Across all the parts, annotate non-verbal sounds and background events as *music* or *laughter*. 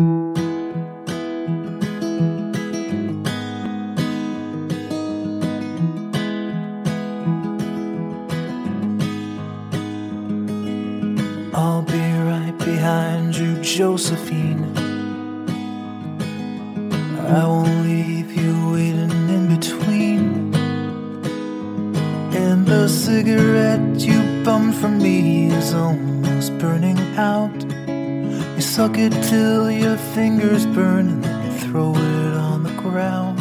I'll be right behind you, Josephine. I won't leave you waiting in between. And the cigarette you bummed from me is almost burning out. You suck it till your fingers burn and then you throw it on the ground.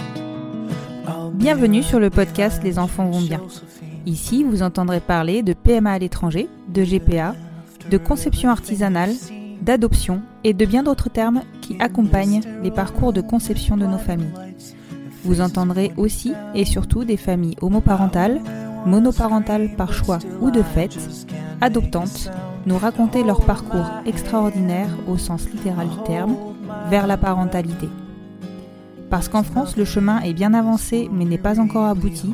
I'll be Bienvenue sur le podcast Les enfants vont bien. Ici, vous entendrez parler de PMA à l'étranger, de GPA, de conception artisanale, d'adoption et de bien d'autres termes qui accompagnent les parcours de conception de nos familles. Vous entendrez aussi et surtout des familles homoparentales, monoparentales par choix ou de fait, adoptantes, nous raconter leur parcours extraordinaire au sens littéral du terme, vers la parentalité. Parce qu'en France, le chemin est bien avancé mais n'est pas encore abouti,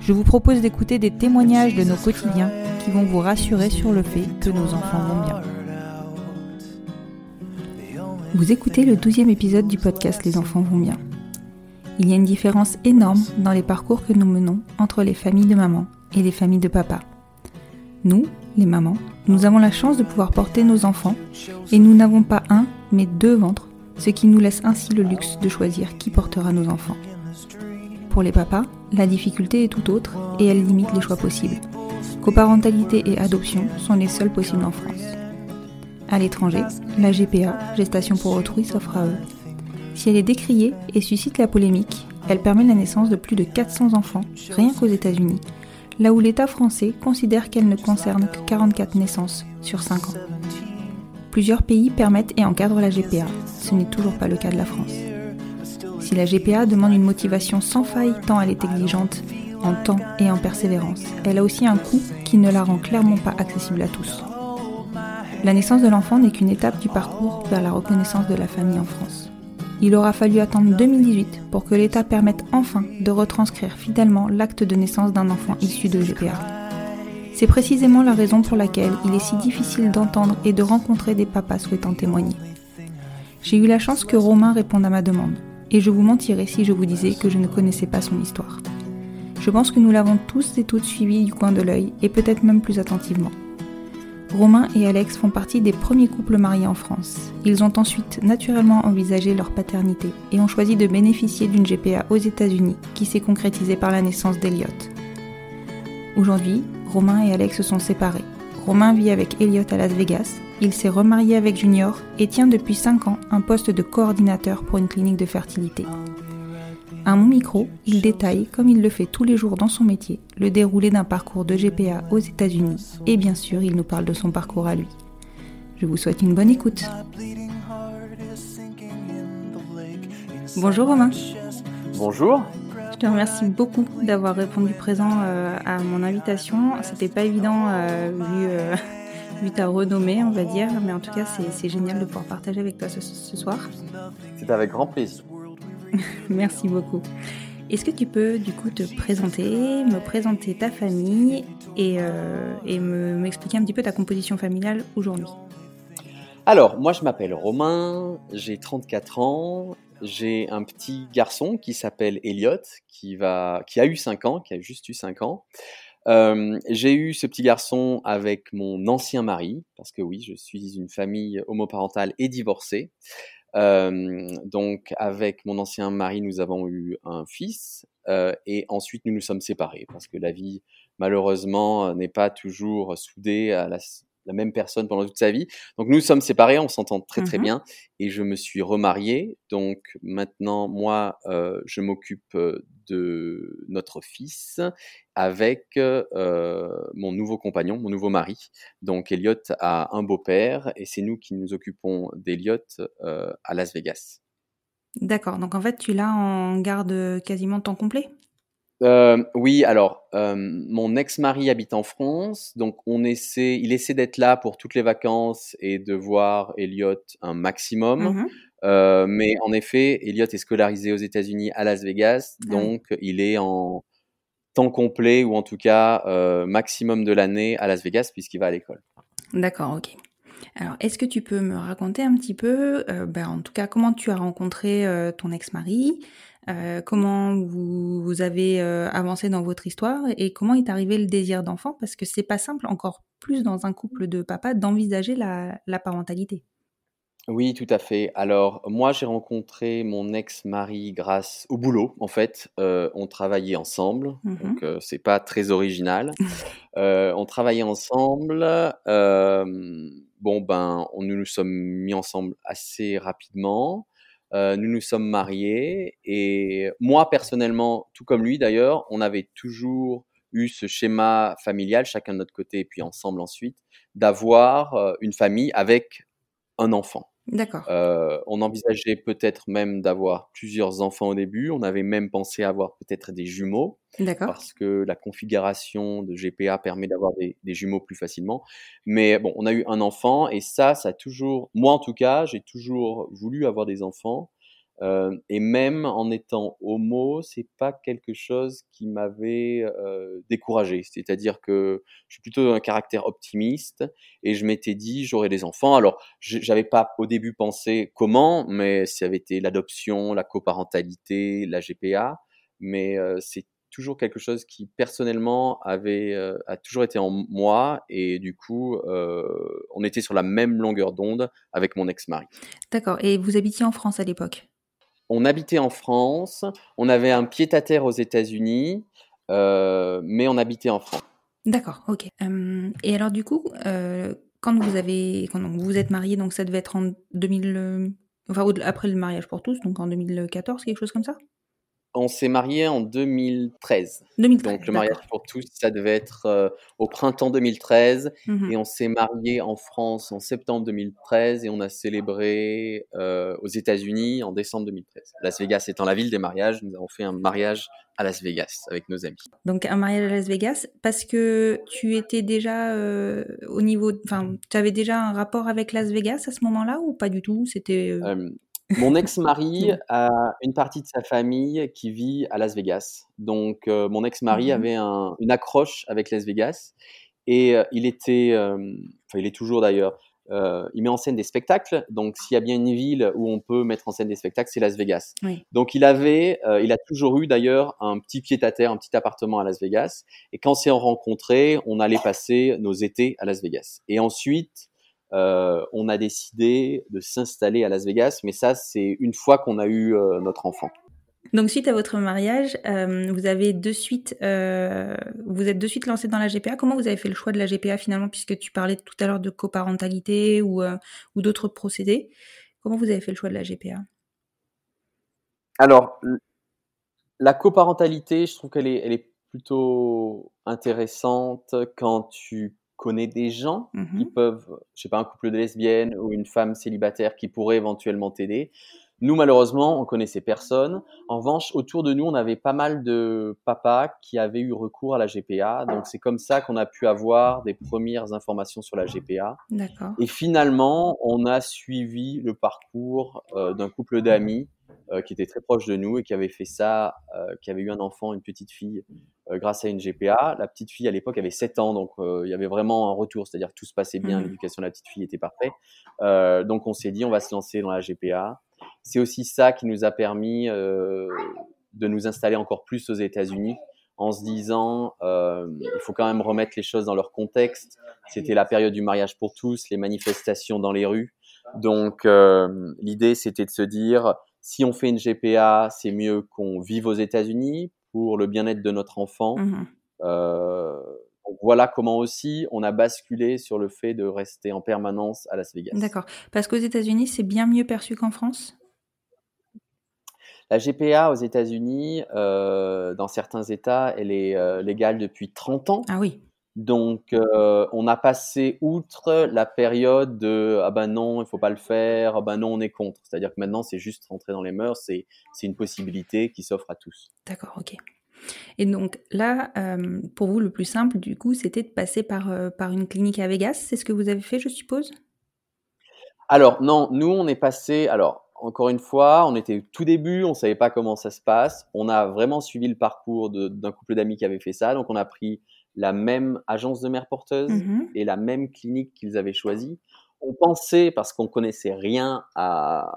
je vous propose d'écouter des témoignages de nos quotidiens qui vont vous rassurer sur le fait que nos enfants vont bien. Vous écoutez le douzième épisode du podcast Les enfants vont bien. Il y a une différence énorme dans les parcours que nous menons entre les familles de maman et les familles de papa. Nous, les mamans, nous avons la chance de pouvoir porter nos enfants et nous n'avons pas un, mais deux ventres, ce qui nous laisse ainsi le luxe de choisir qui portera nos enfants. Pour les papas, la difficulté est tout autre et elle limite les choix possibles. Coparentalité et adoption sont les seuls possibles en France. À l'étranger, la GPA, gestation pour autrui, s'offre à eux. Si elle est décriée et suscite la polémique, elle permet la naissance de plus de 400 enfants, rien qu'aux États-Unis, là où l'État français considère qu'elle ne concerne que 44 naissances sur 5 ans. Plusieurs pays permettent et encadrent la GPA, ce n'est toujours pas le cas de la France. Si la GPA demande une motivation sans faille tant elle est exigeante en temps et en persévérance, elle a aussi un coût qui ne la rend clairement pas accessible à tous. La naissance de l'enfant n'est qu'une étape du parcours vers la reconnaissance de la famille en France. Il aura fallu attendre 2018 pour que l'État permette enfin de retranscrire fidèlement l'acte de naissance d'un enfant issu de GPA. C'est précisément la raison pour laquelle il est si difficile d'entendre et de rencontrer des papas souhaitant témoigner. J'ai eu la chance que Romain réponde à ma demande, et je vous mentirais si je vous disais que je ne connaissais pas son histoire. Je pense que nous l'avons tous et toutes suivi du coin de l'œil, et peut-être même plus attentivement. Romain et Alex font partie des premiers couples mariés en France. Ils ont ensuite naturellement envisagé leur paternité et ont choisi de bénéficier d'une GPA aux États-Unis qui s'est concrétisée par la naissance d'Eliot. Aujourd'hui, Romain et Alex se sont séparés. Romain vit avec Elliot à Las Vegas, il s'est remarié avec Junior et tient depuis 5 ans un poste de coordinateur pour une clinique de fertilité. À mon micro, il détaille, comme il le fait tous les jours dans son métier, le déroulé d'un parcours de GPA aux États-Unis et bien sûr, il nous parle de son parcours à lui. Je vous souhaite une bonne écoute. Bonjour Romain. Bonjour. Je te remercie beaucoup d'avoir répondu présent euh, à mon invitation. C'était pas évident euh, vu, euh, *laughs* vu ta renommée, on va dire, mais en tout cas, c'est génial de pouvoir partager avec toi ce, ce soir. C'est avec grand plaisir. *laughs* Merci beaucoup. Est-ce que tu peux du coup te présenter, me présenter ta famille et, euh, et me- m'expliquer un petit peu ta composition familiale aujourd'hui? Alors, moi je m'appelle Romain, j'ai 34 ans, j'ai un petit garçon qui s'appelle Elliot, qui, va, qui a eu 5 ans, qui a juste eu 5 ans. Euh, j'ai eu ce petit garçon avec mon ancien mari, parce que oui, je suis une famille homoparentale et divorcée. Euh, donc, avec mon ancien mari, nous avons eu un fils, euh, et ensuite nous nous sommes séparés, parce que la vie, malheureusement, euh, n'est pas toujours soudée à la, la même personne pendant toute sa vie. Donc nous sommes séparés, on s'entend très très Mhm. bien et je me suis remarié. Donc maintenant, moi, euh, je m'occupe de notre fils avec mon nouveau compagnon, mon nouveau mari. Donc Elliot a un beau-père et c'est nous qui nous occupons d'Elliot à Las Vegas. D'accord, donc en fait, tu l'as en garde quasiment temps complet? Euh, oui, alors euh, mon ex-mari habite en France, donc on essaie, il essaie d'être là pour toutes les vacances et de voir Elliot un maximum. Mhm. Euh, mais en effet, Elliot est scolarisé aux États-Unis à Las Vegas, Ah donc il est en temps complet ou en tout cas maximum de l'année à Las Vegas puisqu'il va à l'école. D'accord, ok. Alors, est-ce que tu peux me raconter un petit peu, ben, en tout cas, comment tu as rencontré ton ex-mari, euh, comment vous, vous avez euh, avancé dans votre histoire et comment est arrivé le désir d'enfant? Parce que c'est pas simple, encore plus dans un couple de papa, d'envisager la, la parentalité. Oui, tout à fait. Alors, moi, j'ai rencontré mon ex-mari grâce au boulot, en fait. Euh, on travaillait ensemble, Mhm. donc euh, c'est pas très original. On travaillait ensemble. bon, ben, on, nous nous sommes mis ensemble assez rapidement. Euh, nous nous sommes mariés et moi, personnellement, tout comme lui d'ailleurs, on avait toujours eu ce schéma familial, chacun de notre côté et puis ensemble ensuite, d'avoir euh, une famille avec un enfant. D'accord. Euh, on envisageait peut-être même d'avoir plusieurs enfants au début. On avait même pensé avoir peut-être des jumeaux D'accord. parce que la configuration de GPA permet d'avoir des, des jumeaux plus facilement. Mais bon, on a eu un enfant et ça, ça a toujours, moi en tout cas, j'ai toujours voulu avoir des enfants. Euh, et même en étant homo, c'est pas quelque chose qui m'avait euh, découragé. C'est-à-dire que je suis plutôt un caractère optimiste et je m'étais dit j'aurai des enfants. Alors j'avais pas au début pensé comment, mais ça avait été l'adoption, la coparentalité, la GPA. Mais euh, c'est toujours quelque chose qui personnellement avait euh, a toujours été en moi et du coup on était sur la même longueur d'onde avec mon ex-mari. D'accord. Et vous habitiez en France à l'époque? On habitait en France, on avait un pied-à-terre aux États-Unis, euh, mais on habitait en France. D'accord, ok. Euh, et alors du coup, euh, quand vous avez, quand vous êtes mariés, donc ça devait être en 2000, euh, enfin après le mariage pour tous, donc en 2014, quelque chose comme ça? On s'est marié en 2013. 2013. Donc le mariage pour tous, ça devait être euh, au printemps 2013 Mhm. et on s'est marié en France en septembre 2013 et on a célébré euh, aux États-Unis en décembre 2013. Las Vegas étant la ville des mariages, nous avons fait un mariage à Las Vegas avec nos amis. Donc un mariage à Las Vegas, parce que tu étais déjà euh, au niveau, enfin, tu avais déjà un rapport avec Las Vegas à ce moment-là ou pas du tout? C'était Euh, mon ex-mari *laughs* a une partie de sa famille qui vit à Las Vegas. Donc, euh, mon ex-mari Mhm. avait un- une accroche avec Las Vegas et euh, il était, enfin, il est toujours d'ailleurs, euh, il met en scène des spectacles. Donc, s'il y a bien une ville où on peut mettre en scène des spectacles, c'est Las Vegas. Oui. Donc, il avait, euh, il a toujours eu d'ailleurs un petit pied-à-terre, un petit appartement à Las Vegas. Et quand on s'est rencontrés, on allait passer nos étés à Las Vegas. Et ensuite, euh, on a décidé de s'installer à Las Vegas, mais ça, c'est une fois qu'on a eu euh, notre enfant. Donc suite à votre mariage, euh, vous avez de suite, vous êtes de suite lancé dans la GPA. Comment vous avez fait le choix de la GPA finalement, puisque tu parlais tout à l'heure de coparentalité ou, ou d'autres procédés? Comment vous avez fait le choix de la GPA Alors, la coparentalité, je trouve qu'elle est, elle est plutôt intéressante quand tu connais des gens qui Mhm. peuvent, je sais pas, un couple de lesbiennes ou une femme célibataire qui pourrait éventuellement t'aider. Nous, malheureusement, on connaissait personne. En revanche, autour de nous, on avait pas mal de papas qui avaient eu recours à la GPA. Donc, c'est comme ça qu'on a pu avoir des premières informations sur la GPA. D'accord. Et finalement, on a suivi le parcours euh, d'un couple d'amis euh, qui était très proche de nous et qui avait fait ça, euh, qui avait eu un enfant, une petite fille, grâce à une GPA. La petite fille, à l'époque, avait 7 ans, donc il y avait vraiment un retour, c'est-à-dire que tout se passait bien, Mhm. l'éducation de la petite fille était parfaite. Donc on s'est dit, on va se lancer dans la GPA. C'est aussi ça qui nous a permis euh, de nous installer encore plus aux États-Unis en se disant, euh, il faut quand même remettre les choses dans leur contexte. C'était la période du mariage pour tous, les manifestations dans les rues. Donc euh, l'idée, c'était de se dire, si on fait une GPA, c'est mieux qu'on vive aux États-Unis pour le bien-être de notre enfant. Euh, voilà comment aussi on a basculé sur le fait de rester en permanence à Las Vegas. D'accord. Parce qu'aux États-Unis, c'est bien mieux perçu qu'en France? La GPA aux États-Unis, euh, dans certains États, elle est euh, légale depuis 30 ans. Ah oui. Donc, euh, on a passé outre la période de ah ben non, il faut pas le faire, ah ben non, on est contre. C'est-à-dire que maintenant, c'est juste rentrer dans les mœurs, c'est c'est une possibilité qui s'offre à tous. D'accord, ok. Et donc là, euh, pour vous, le plus simple, du coup, c'était de passer par, euh, par une clinique à Vegas. C'est ce que vous avez fait, je suppose? Alors, non, nous, on est passé. Alors, encore une fois, on était tout début, on savait pas comment ça se passe. On a vraiment suivi le parcours d'un couple d'amis qui avait fait ça. Donc, on a pris la même agence de mère porteuse Mhm. et la même clinique qu'ils avaient choisie. On pensait, parce qu'on connaissait rien à,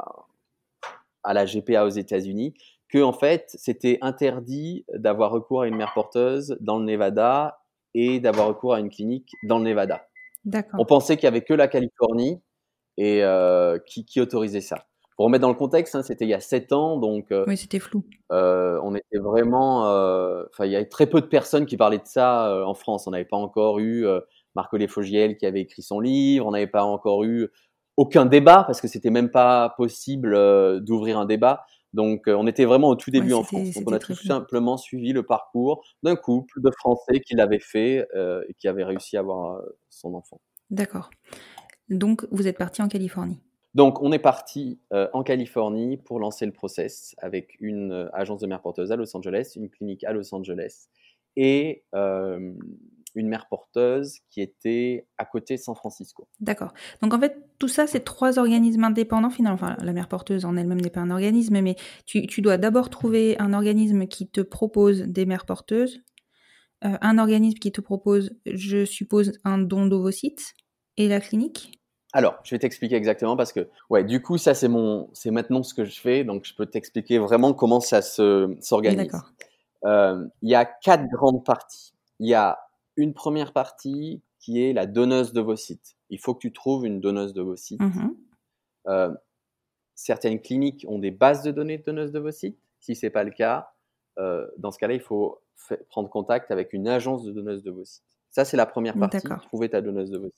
à la GPA aux États-Unis, que en fait, c'était interdit d'avoir recours à une mère porteuse dans le Nevada et d'avoir recours à une clinique dans le Nevada. On pensait qu'il y avait que la Californie et euh, qui, qui autorisait ça. Pour remettre dans le contexte, hein, c'était il y a sept ans, donc euh, Oui, c'était flou. euh, on était vraiment. euh, Enfin, il y avait très peu de personnes qui parlaient de ça en France. On n'avait pas encore eu Marco Fogiel qui avait écrit son livre. On n'avait pas encore eu aucun débat parce que c'était même pas possible euh, d'ouvrir un débat. Donc, euh, on était vraiment au tout début Ouais, en France. Donc, on a tout simplement suivi le parcours d'un couple de Français qui l'avait fait euh, et qui avait réussi à avoir son enfant. D'accord. Donc, vous êtes parti en Californie. Donc, on est parti euh, en Californie pour lancer le process avec une euh, agence de mère porteuse à Los Angeles, une clinique à Los Angeles et euh, une mère porteuse qui était à côté San Francisco. D'accord. Donc, en fait, tout ça, c'est trois organismes indépendants, finalement. Enfin, la mère porteuse en elle-même n'est pas un organisme, mais tu, tu dois d'abord trouver un organisme qui te propose des mères porteuses, un organisme qui te propose, je suppose, un don d'ovocytes, et la clinique Alors, je vais t'expliquer exactement parce que, ouais, du coup, ça c'est mon, c'est maintenant ce que je fais, donc je peux t'expliquer vraiment comment ça se s'organise. D'accord. Euh, Il y a quatre grandes parties. Il y a une première partie qui est la donneuse d'ovocytes. Il faut que tu trouves une donneuse d'ovocytes. Mhm. Euh, certaines cliniques ont des bases de données de donneuses d'ovocytes. Si c'est pas le cas, euh, dans ce cas-là, il faut fa- prendre contact avec une agence de donneuses d'ovocytes. Ça, c'est la première partie, trouver ta donneuse d'ovocytes.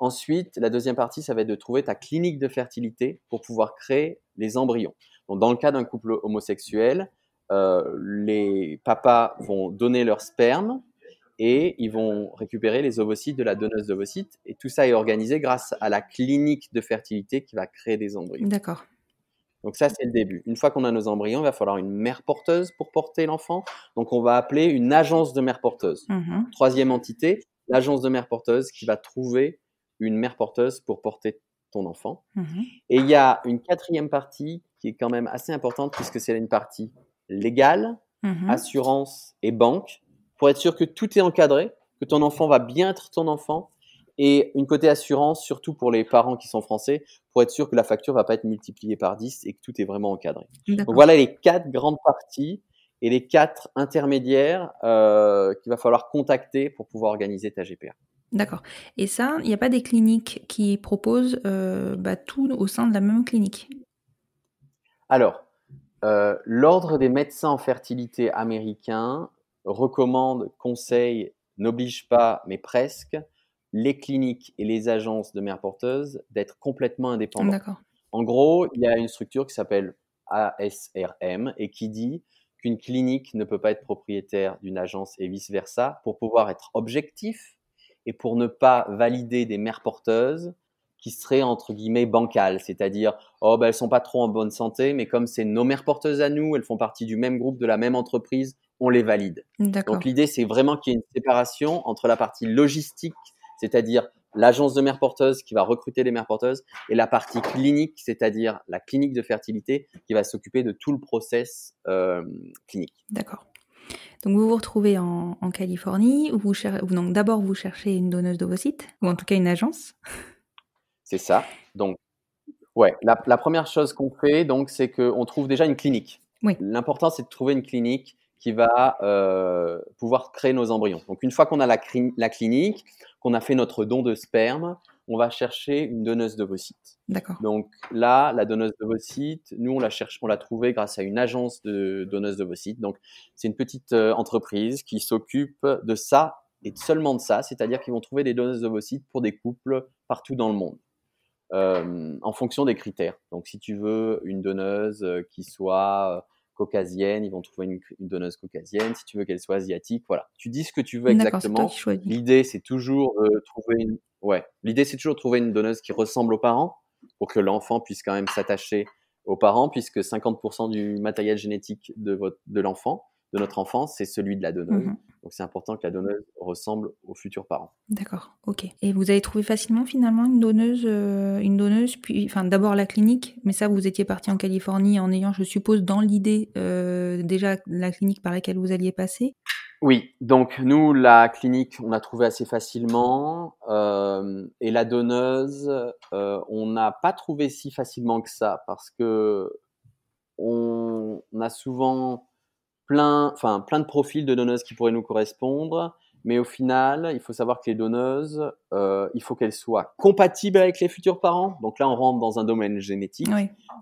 Ensuite, la deuxième partie, ça va être de trouver ta clinique de fertilité pour pouvoir créer les embryons. Donc, dans le cas d'un couple homosexuel, euh, les papas vont donner leur sperme et ils vont récupérer les ovocytes de la donneuse d'ovocytes. Et tout ça est organisé grâce à la clinique de fertilité qui va créer des embryons. D'accord. Donc ça, c'est le début. Une fois qu'on a nos embryons, il va falloir une mère porteuse pour porter l'enfant. Donc on va appeler une agence de mère porteuse. Mhm. Troisième entité, l'agence de mère porteuse qui va trouver une mère porteuse pour porter ton enfant. Mhm. Et il y a une quatrième partie qui est quand même assez importante puisque c'est une partie légale, Mhm. assurance et banque pour être sûr que tout est encadré, que ton enfant va bien être ton enfant et une côté assurance surtout pour les parents qui sont français pour être sûr que la facture va pas être multipliée par 10 et que tout est vraiment encadré. Donc voilà les quatre grandes parties et les quatre intermédiaires euh, qu'il va falloir contacter pour pouvoir organiser ta GPA. D'accord. Et ça, il n'y a pas des cliniques qui proposent euh, bah, tout au sein de la même clinique? Alors, euh, l'ordre des médecins en fertilité américain recommande, conseille, n'oblige pas, mais presque, les cliniques et les agences de mères porteuses d'être complètement indépendants. D'accord. En gros, il y a une structure qui s'appelle ASRM et qui dit qu'une clinique ne peut pas être propriétaire d'une agence et vice-versa pour pouvoir être objectif et pour ne pas valider des mères porteuses qui seraient entre guillemets bancales, c'est-à-dire oh ben elles sont pas trop en bonne santé, mais comme c'est nos mères porteuses à nous, elles font partie du même groupe, de la même entreprise, on les valide. Donc l'idée, c'est vraiment qu'il y ait une séparation entre la partie logistique, c'est-à-dire l'agence de mères porteuses qui va recruter les mères porteuses, et la partie clinique, c'est-à-dire la clinique de fertilité qui va s'occuper de tout le process euh, clinique. D'accord. Donc vous vous retrouvez en, en Californie, où vous cher- donc d'abord vous cherchez une donneuse d'ovocytes, ou en tout cas une agence. *laughs* C'est ça. Donc, ouais, la, la première chose qu'on fait, donc, c'est qu'on trouve déjà une clinique. Oui. L'important, c'est de trouver une clinique qui va euh, pouvoir créer nos embryons. Donc, une fois qu'on a la clinique, qu'on a fait notre don de sperme, on va chercher une donneuse d'ovocytes. D'accord. Donc là, la donneuse d'ovocytes, nous, on la cherche, on l'a trouvée grâce à une agence de donneuse d'ovocytes. Donc, c'est une petite euh, entreprise qui s'occupe de ça et seulement de ça, c'est-à-dire qu'ils vont trouver des donneuses d'ovocytes pour des couples partout dans le monde. Euh, en fonction des critères. Donc, si tu veux une donneuse euh, qui soit caucasienne, ils vont trouver une, donneuse caucasienne. Si tu veux qu'elle soit asiatique, voilà. Tu dis ce que tu veux exactement. L'idée, c'est toujours de trouver une, ouais. L'idée, c'est toujours de trouver une donneuse qui ressemble aux parents pour que l'enfant puisse quand même s'attacher aux parents, puisque 50% du matériel génétique de votre, de l'enfant de notre enfance, c'est celui de la donneuse. Mhm. Donc c'est important que la donneuse ressemble aux futurs parents. D'accord, ok. Et vous avez trouvé facilement finalement une donneuse, euh, une donneuse, puis, enfin d'abord la clinique, mais ça vous étiez parti en Californie en ayant, je suppose, dans l'idée euh, déjà la clinique par laquelle vous alliez passer? Oui, donc nous la clinique, on a trouvé assez facilement, euh, et la donneuse, on n'a pas trouvé si facilement que ça parce que on a souvent plein, enfin, plein de profils de donneuses qui pourraient nous correspondre. Mais au final, il faut savoir que les donneuses, euh, il faut qu'elles soient compatibles avec les futurs parents. Donc là, on rentre dans un domaine génétique.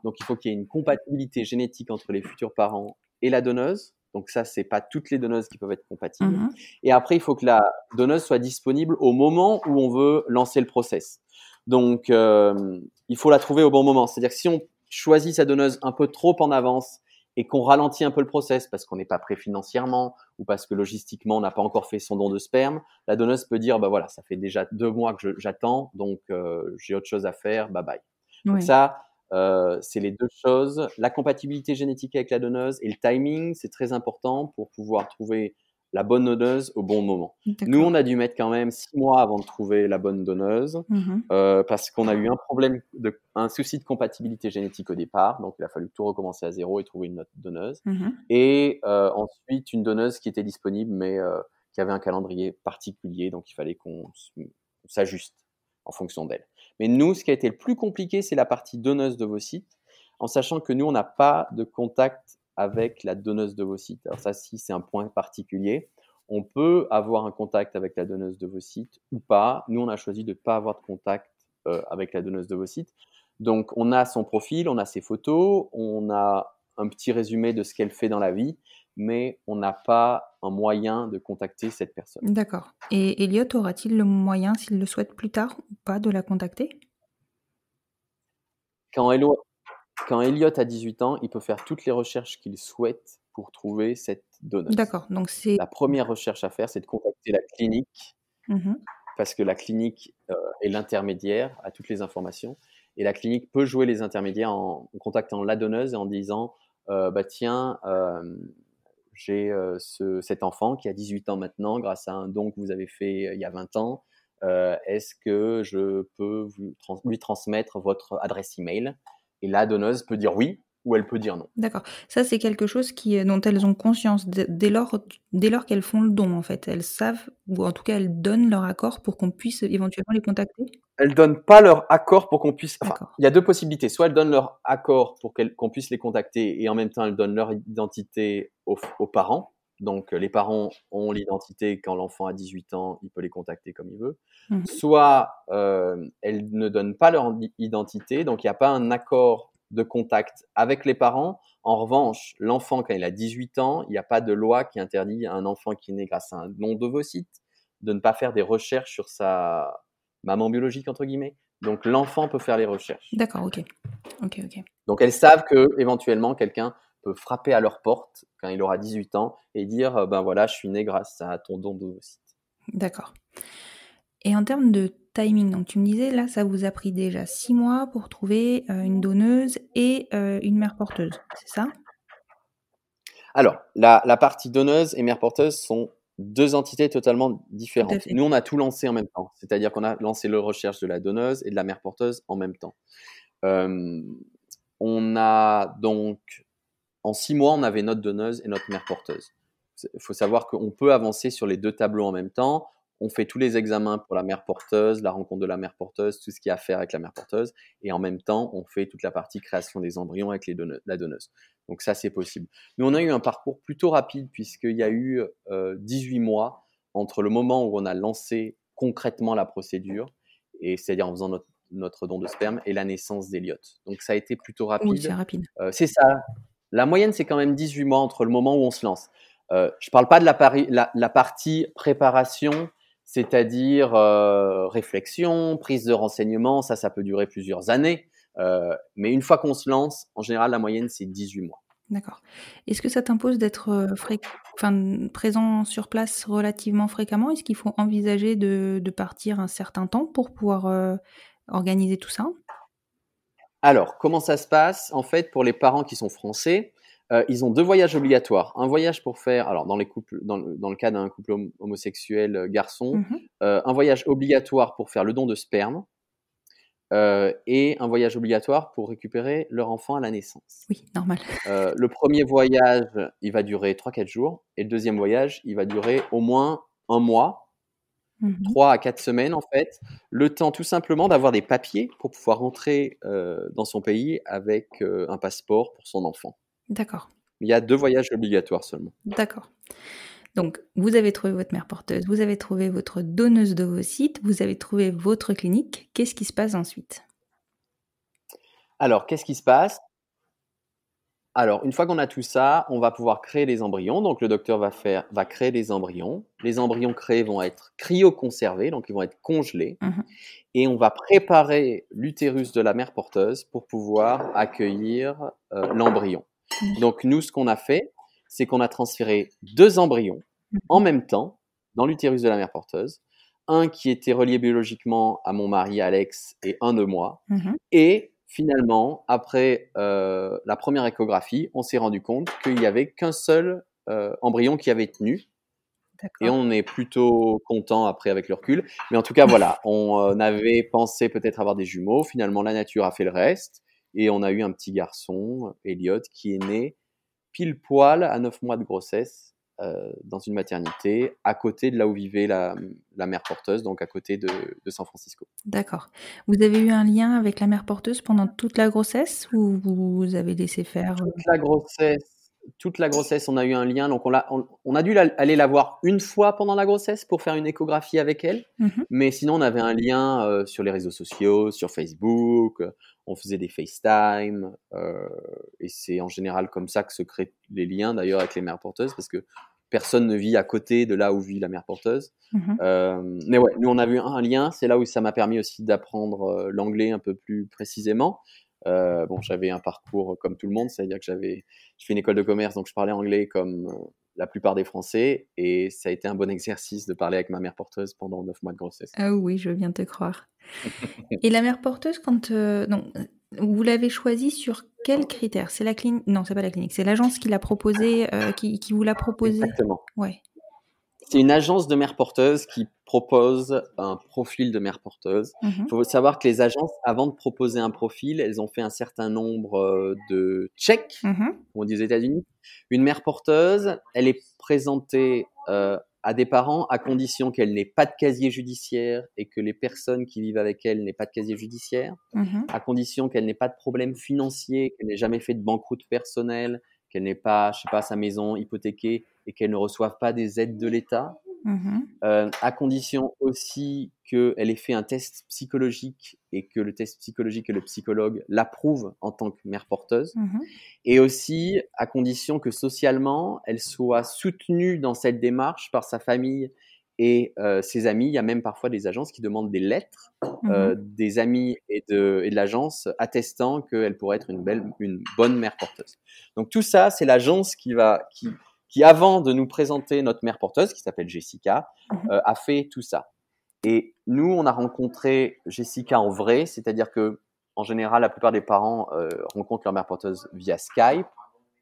Donc il faut qu'il y ait une compatibilité génétique entre les futurs parents et la donneuse. Donc ça, c'est pas toutes les donneuses qui peuvent être compatibles. Mhm. Et après, il faut que la donneuse soit disponible au moment où on veut lancer le process. Donc euh, il faut la trouver au bon moment. C'est-à-dire que si on choisit sa donneuse un peu trop en avance et qu'on ralentit un peu le process parce qu'on n'est pas prêt financièrement ou parce que logistiquement on n'a pas encore fait son don de sperme, la donneuse peut dire bah voilà ça fait déjà deux mois que j'attends donc euh, j'ai autre chose à faire bye bye. Donc ça euh, c'est les deux choses. La compatibilité génétique avec la donneuse et le timing c'est très important pour pouvoir trouver la bonne donneuse au bon moment. Nous, on a dû mettre quand même six mois avant de trouver la bonne donneuse mmh euh, parce qu'on a eu un problème, de, un souci de compatibilité génétique au départ. Donc, il a fallu tout recommencer à zéro et trouver une autre donneuse. Mmh et euh, ensuite, une donneuse qui était disponible mais euh, qui avait un calendrier particulier. Donc, il fallait qu'on s'ajuste en fonction d'elle. Mais nous, ce qui a été le plus compliqué, c'est la partie donneuse de vos sites, en sachant que nous, on n'a pas de contact avec la donneuse de vos sites. Alors ça, si c'est un point particulier, on peut avoir un contact avec la donneuse de vos sites ou pas. Nous, on a choisi de ne pas avoir de contact euh, avec la donneuse de vos sites. Donc, on a son profil, on a ses photos, on a un petit résumé de ce qu'elle fait dans la vie, mais on n'a pas un moyen de contacter cette personne. D'accord. Et Elliot aura-t-il le moyen, s'il le souhaite plus tard ou pas, de la contacter? Quand Elliot, quand Elliot a 18 ans, il peut faire toutes les recherches qu'il souhaite pour trouver cette donneuse. D'accord. Donc c'est la première recherche à faire, c'est de contacter la clinique mmh parce que la clinique euh, est l'intermédiaire à toutes les informations et la clinique peut jouer les intermédiaires en, contactant la donneuse et en disant euh, bah tiens euh, j'ai cet enfant qui a 18 ans maintenant grâce à un don que vous avez fait il y a 20 ans. Est-ce que je peux vous lui transmettre votre adresse email? Et la donneuse peut dire oui ou elle peut dire non. D'accord. Ça, c'est quelque chose qui, dont elles ont conscience dès lors, dès lors qu'elles font le don, en fait. Elles savent, ou en tout cas, elles donnent leur accord pour qu'on puisse éventuellement les contacter Elles donnent pas leur accord pour qu'on puisse. Enfin, il y a deux possibilités. Soit elles donnent leur accord pour qu'on puisse les contacter et en même temps, elles donnent leur identité aux, parents. Donc, les parents ont l'identité quand l'enfant a 18 ans, il peut les contacter comme il veut. Mmh Soit euh, elles ne donnent pas leur identité, donc il n'y a pas un accord de contact avec les parents. En revanche, l'enfant, quand il a 18 ans, il n'y a pas de loi qui interdit à un enfant qui naît grâce à un nom d'ovocyte de ne pas faire des recherches sur sa maman biologique, entre guillemets. Donc l'enfant peut faire les recherches. D'accord, ok. Ok, ok. Donc elles savent que éventuellement quelqu'un peut frapper à leur porte quand il aura 18 ans et dire ben voilà, je suis né grâce à ton don d'ovocyte. D'accord. Et en termes de timing, donc tu me disais là, ça vous a pris déjà six mois pour trouver euh, une donneuse et euh, une mère porteuse, c'est ça? Alors, la, partie donneuse et mère porteuse sont deux entités totalement différentes. Nous, on a tout lancé en même temps, c'est-à-dire qu'on a lancé le recherche de la donneuse et de la mère porteuse en même temps. Euh, on a donc, en six mois, on avait notre donneuse et notre mère porteuse. Il faut savoir qu'on peut avancer sur les deux tableaux en même temps on fait tous les examens pour la mère porteuse, la rencontre de la mère porteuse, tout ce qui a à faire avec la mère porteuse, et en même temps, on fait toute la partie création des embryons avec la donneuse. Donc ça, c'est possible. Nous, on a eu un parcours plutôt rapide, puisqu'il y a eu 18 euh, mois entre le moment où on a lancé concrètement la procédure, et c'est-à-dire en faisant notre, don de sperme, et la naissance d'Eliott. Donc ça a été plutôt rapide. Oui, c'est rapide. Euh, c'est ça. La moyenne, c'est quand même 18 mois entre le moment où on se lance. Euh, je parle pas de la, partie préparation, c'est-à-dire euh, réflexion, prise de renseignements, ça, ça peut durer plusieurs années. Euh, mais une fois qu'on se lance, en général, la moyenne, c'est 18 mois. D'accord. Est-ce que ça t'impose d'être présent sur place relativement fréquemment? Est-ce qu'il faut envisager de, partir un certain temps pour pouvoir organiser tout ça? Alors, comment ça se passe? En fait, pour les parents qui sont français, euh, ils ont deux voyages obligatoires. Un voyage pour faire, alors dans les couples, dans le, dans le cas d'un couple hom- homosexuel euh, garçon, Mhm. euh, un voyage obligatoire pour faire le don de sperme et un voyage obligatoire pour récupérer leur enfant à la naissance. Oui, normal. Le premier voyage, il va durer 3-4 jours et le deuxième voyage, il va durer au moins un mois, Mhm. 3 à 4 semaines en fait, le temps tout simplement d'avoir des papiers pour pouvoir rentrer euh, dans son pays avec euh, un passeport pour son enfant. D'accord. Il y a deux voyages obligatoires seulement. D'accord. Donc, vous avez trouvé votre mère porteuse, vous avez trouvé votre donneuse d'ovocytes, vous avez trouvé votre clinique. Qu'est-ce qui se passe ensuite? Alors, qu'est-ce qui se passe? Alors, une fois qu'on a tout ça, on va pouvoir créer les embryons. Donc, le docteur va, faire, va créer les embryons. Les embryons créés vont être cryoconservés, donc ils vont être congelés. Mhm. Et on va préparer l'utérus de la mère porteuse pour pouvoir accueillir euh, l'embryon. Mhm. Donc, nous, ce qu'on a fait, c'est qu'on a transféré deux embryons Mhm. en même temps dans l'utérus de la mère porteuse. Un qui était relié biologiquement à mon mari Alex et un de moi. Et finalement, après euh, la première échographie, on s'est rendu compte qu'il n'y avait qu'un seul euh, embryon qui avait tenu. Et on est plutôt content après avec le recul. Mais en tout cas, voilà, *laughs* on avait pensé peut-être avoir des jumeaux. Finalement, la nature a fait le reste. Et on a eu un petit garçon, Elliot, qui est né pile poil à 9 mois de grossesse euh, dans une maternité à côté de là où vivait la, la mère porteuse, donc à côté de, de San Francisco. D'accord. Vous avez eu un lien avec la mère porteuse pendant toute la grossesse ou vous avez laissé faire euh, toute la grossesse, toute la grossesse, on a eu un lien. Donc on a, on, on a dû la- aller la voir une fois pendant la grossesse pour faire une échographie avec elle. Mhm. Mais sinon, on avait un lien euh, sur les réseaux sociaux, sur Facebook. euh, on faisait des FaceTime. euh, et c'est en général comme ça que se créent les liens d'ailleurs avec les mères porteuses parce que personne ne vit à côté de là où vit la mère porteuse. Mhm. Mais ouais, nous on a vu un lien. C'est là où ça m'a permis aussi d'apprendre l'anglais un peu plus précisément. Euh, bon, j'avais un parcours comme tout le monde, c'est-à-dire que j'avais, je fais une école de commerce, donc je parlais anglais comme euh, la plupart des Français, et ça a été un bon exercice de parler avec ma mère porteuse pendant neuf mois de grossesse. Ah oui, je veux bien te croire. *laughs* Et la mère porteuse, quand euh, donc, vous l'avez choisie sur quels critères C'est la clinique Non, c'est pas la clinique. C'est l'agence qui l'a proposé, euh, qui, qui vous l'a proposé. Exactement. Ouais. C'est une agence de mère porteuse qui propose un profil de mère porteuse. Mhm. Il faut savoir que les agences, avant de proposer un profil, elles ont fait un certain nombre euh, de checks Mhm. comme on dit aux États-Unis. Une mère porteuse, elle est présentée euh, à des parents à condition qu'elle n'ait pas de casier judiciaire et que les personnes qui vivent avec elle n'aient pas de casier judiciaire, Mhm. à condition qu'elle n'ait pas de problème financier, qu'elle n'ait jamais fait de banqueroute personnelle, qu'elle n'ait pas, je sais pas, sa maison hypothéquée et qu'elle ne reçoive pas des aides de l'État. Mhm. Euh, à condition aussi qu'elle ait fait un test psychologique et que le test psychologique et le psychologue l'approuvent en tant que mère porteuse. Mhm. Et aussi à condition que socialement, elle soit soutenue dans cette démarche par sa famille et euh, ses amis. Il y a même parfois des agences qui demandent des lettres euh, Mhm. des amis et de, et de l'agence attestant qu'elle pourrait être une, belle, une bonne mère porteuse. Donc tout ça, c'est l'agence qui va, qui, qui avant de nous présenter notre mère porteuse, qui s'appelle Jessica, Mhm. euh, a fait tout ça. Et nous, on a rencontré Jessica en vrai, c'est-à-dire que en général, la plupart des parents euh, rencontrent leur mère porteuse via Skype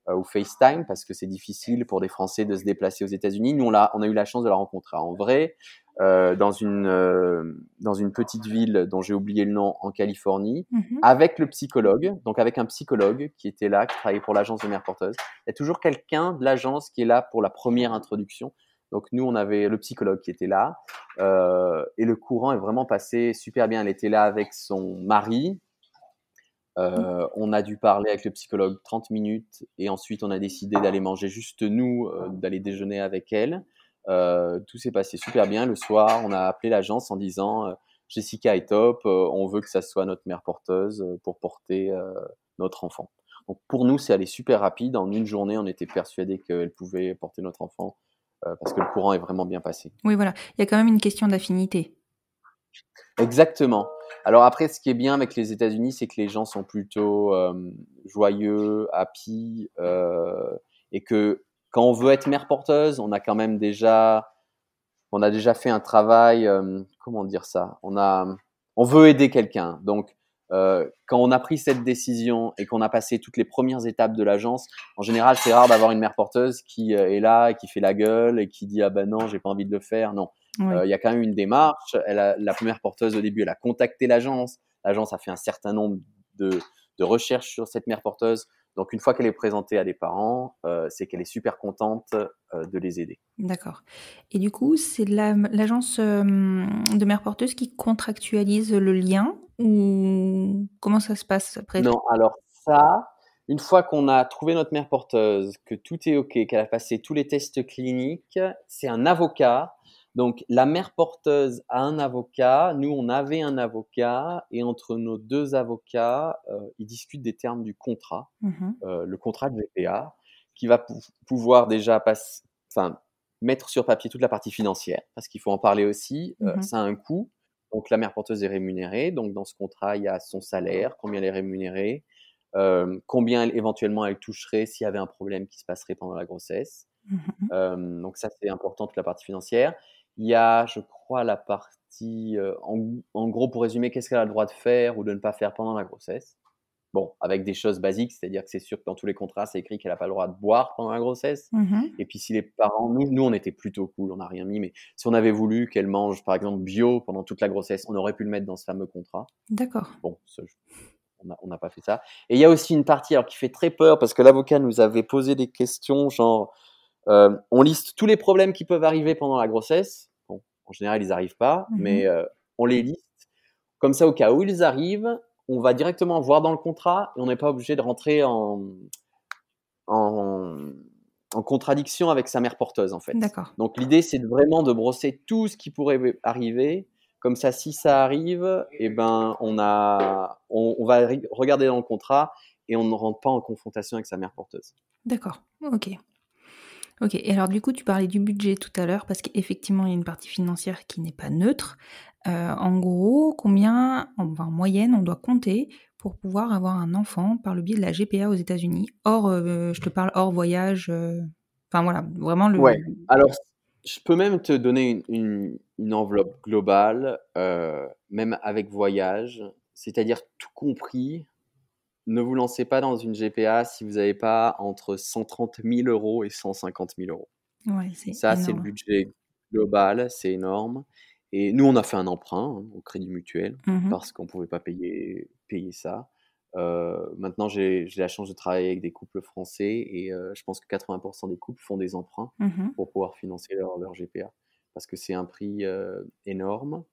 euh, ou FaceTime parce que c'est difficile pour des Français de se déplacer aux États-Unis. Nous, on a, on a eu la chance de la rencontrer en vrai dans une euh, dans une petite ville dont j'ai oublié le nom en Californie Mhm. avec le psychologue, donc avec un psychologue qui était là, qui travaillait pour l'agence de mère porteuse. Il y a toujours quelqu'un de l'agence qui est là pour la première introduction. Donc nous, on avait le psychologue qui était là euh, et le courant est vraiment passé super bien. Elle était là avec son mari. Euh, on a dû parler avec le psychologue 30 minutes et ensuite on a décidé d'aller manger juste nous, euh, d'aller déjeuner avec elle. Euh, tout s'est passé super bien. Le soir, on a appelé l'agence en disant euh, Jessica est top, euh, on veut que ça soit notre mère porteuse pour porter notre enfant. Donc pour nous, c'est allé super rapide. En une journée, on était persuadé qu'elle pouvait porter notre enfant parce que le courant est vraiment bien passé. Oui, voilà. Il y a quand même une question d'affinité. Exactement. Alors après, ce qui est bien avec les États-Unis, c'est que les gens sont plutôt joyeux, happy, et que quand on veut être mère porteuse, on a quand même déjà, on a déjà fait un travail, comment dire ça? On a, on veut aider quelqu'un. Donc euh, quand on a pris cette décision et qu'on a passé toutes les premières étapes de l'agence, en général, c'est rare d'avoir une mère porteuse qui euh, est là et qui fait la gueule et qui dit ah ben non, j'ai pas envie de le faire. Non, euh, il y a quand même une démarche. Elle a, la première porteuse au début, elle a contacté l'agence. L'agence a fait un certain nombre de, de recherches sur cette mère porteuse. Donc une fois qu'elle est présentée à des parents, euh, c'est qu'elle est super contente euh, de les aider. D'accord. Et du coup, c'est l'agence euh, de mère porteuse qui contractualise le lien ou comment ça se passe après? Non, alors ça, une fois qu'on a trouvé notre mère porteuse, que tout est OK, qu'elle a passé tous les tests cliniques, c'est un avocat donc, la mère porteuse a un avocat, nous, on avait un avocat, et entre nos deux avocats, euh, ils discutent des termes du contrat, mmh euh, le contrat de GPA, qui va pouvoir déjà enfin, mettre sur papier toute la partie financière, parce qu'il faut en parler aussi, euh, mmh ça a un coût. Donc, la mère porteuse est rémunérée. Donc, dans ce contrat, il y a son salaire, combien elle est rémunérée, combien éventuellement elle toucherait s'il y avait un problème qui se passerait pendant la grossesse. Mmh donc ça, c'est important, toute la partie financière. Il y a, je crois, la partie, euh, en, gros, pour résumer, qu'est-ce qu'elle a le droit de faire ou de ne pas faire pendant la grossesse. Bon, avec des choses basiques, c'est-à-dire que c'est sûr que dans tous les contrats, c'est écrit qu'elle n'a pas le droit de boire pendant la grossesse. Mmh Et puis si les parents, nous, nous on était plutôt cool, on n'a rien mis, mais si on avait voulu qu'elle mange, par exemple, bio pendant toute la grossesse, on aurait pu le mettre dans ce fameux contrat. D'accord. Bon, on n'a pas fait ça. Et il y a aussi une partie alors, qui fait très peur parce que l'avocat nous avait posé des questions genre euh, on liste tous les problèmes qui peuvent arriver pendant la grossesse. Bon, en général, ils n'arrivent pas, mmh mais euh, on les liste. Comme ça, au cas où ils arrivent, on va directement voir dans le contrat et on n'est pas obligé de rentrer en, en, contradiction avec sa mère porteuse, en fait. D'accord. Donc, l'idée, c'est vraiment de brosser tout ce qui pourrait arriver. Comme ça, si ça arrive, eh ben, on, a, on va regarder dans le contrat et on ne rentre pas en confrontation avec sa mère porteuse. D'accord, ok. Ok, et alors du coup, tu parlais du budget tout à l'heure, parce qu'effectivement, il y a une partie financière qui n'est pas neutre. Euh, en gros, combien, en, moyenne, on doit compter pour pouvoir avoir un enfant par le biais de la GPA aux États-Unis? Or, euh, je te parle hors voyage. Euh, enfin voilà, vraiment le. Ouais. Alors, je peux même te donner une enveloppe globale, même avec voyage, c'est-à-dire tout compris ne vous lancez pas dans une GPA si vous n'avez pas entre 130 000 euros et 150 000 euros. Ça, c'est le budget global, c'est énorme. Et nous, on a fait un emprunt hein, au Crédit Mutuel mmh parce qu'on ne pouvait pas payer, payer ça. Euh, maintenant, j'ai la chance de travailler avec des couples français et euh, je pense que 80% des couples font des emprunts mmh pour pouvoir financer leur, leur GPA parce que c'est un prix euh, énorme.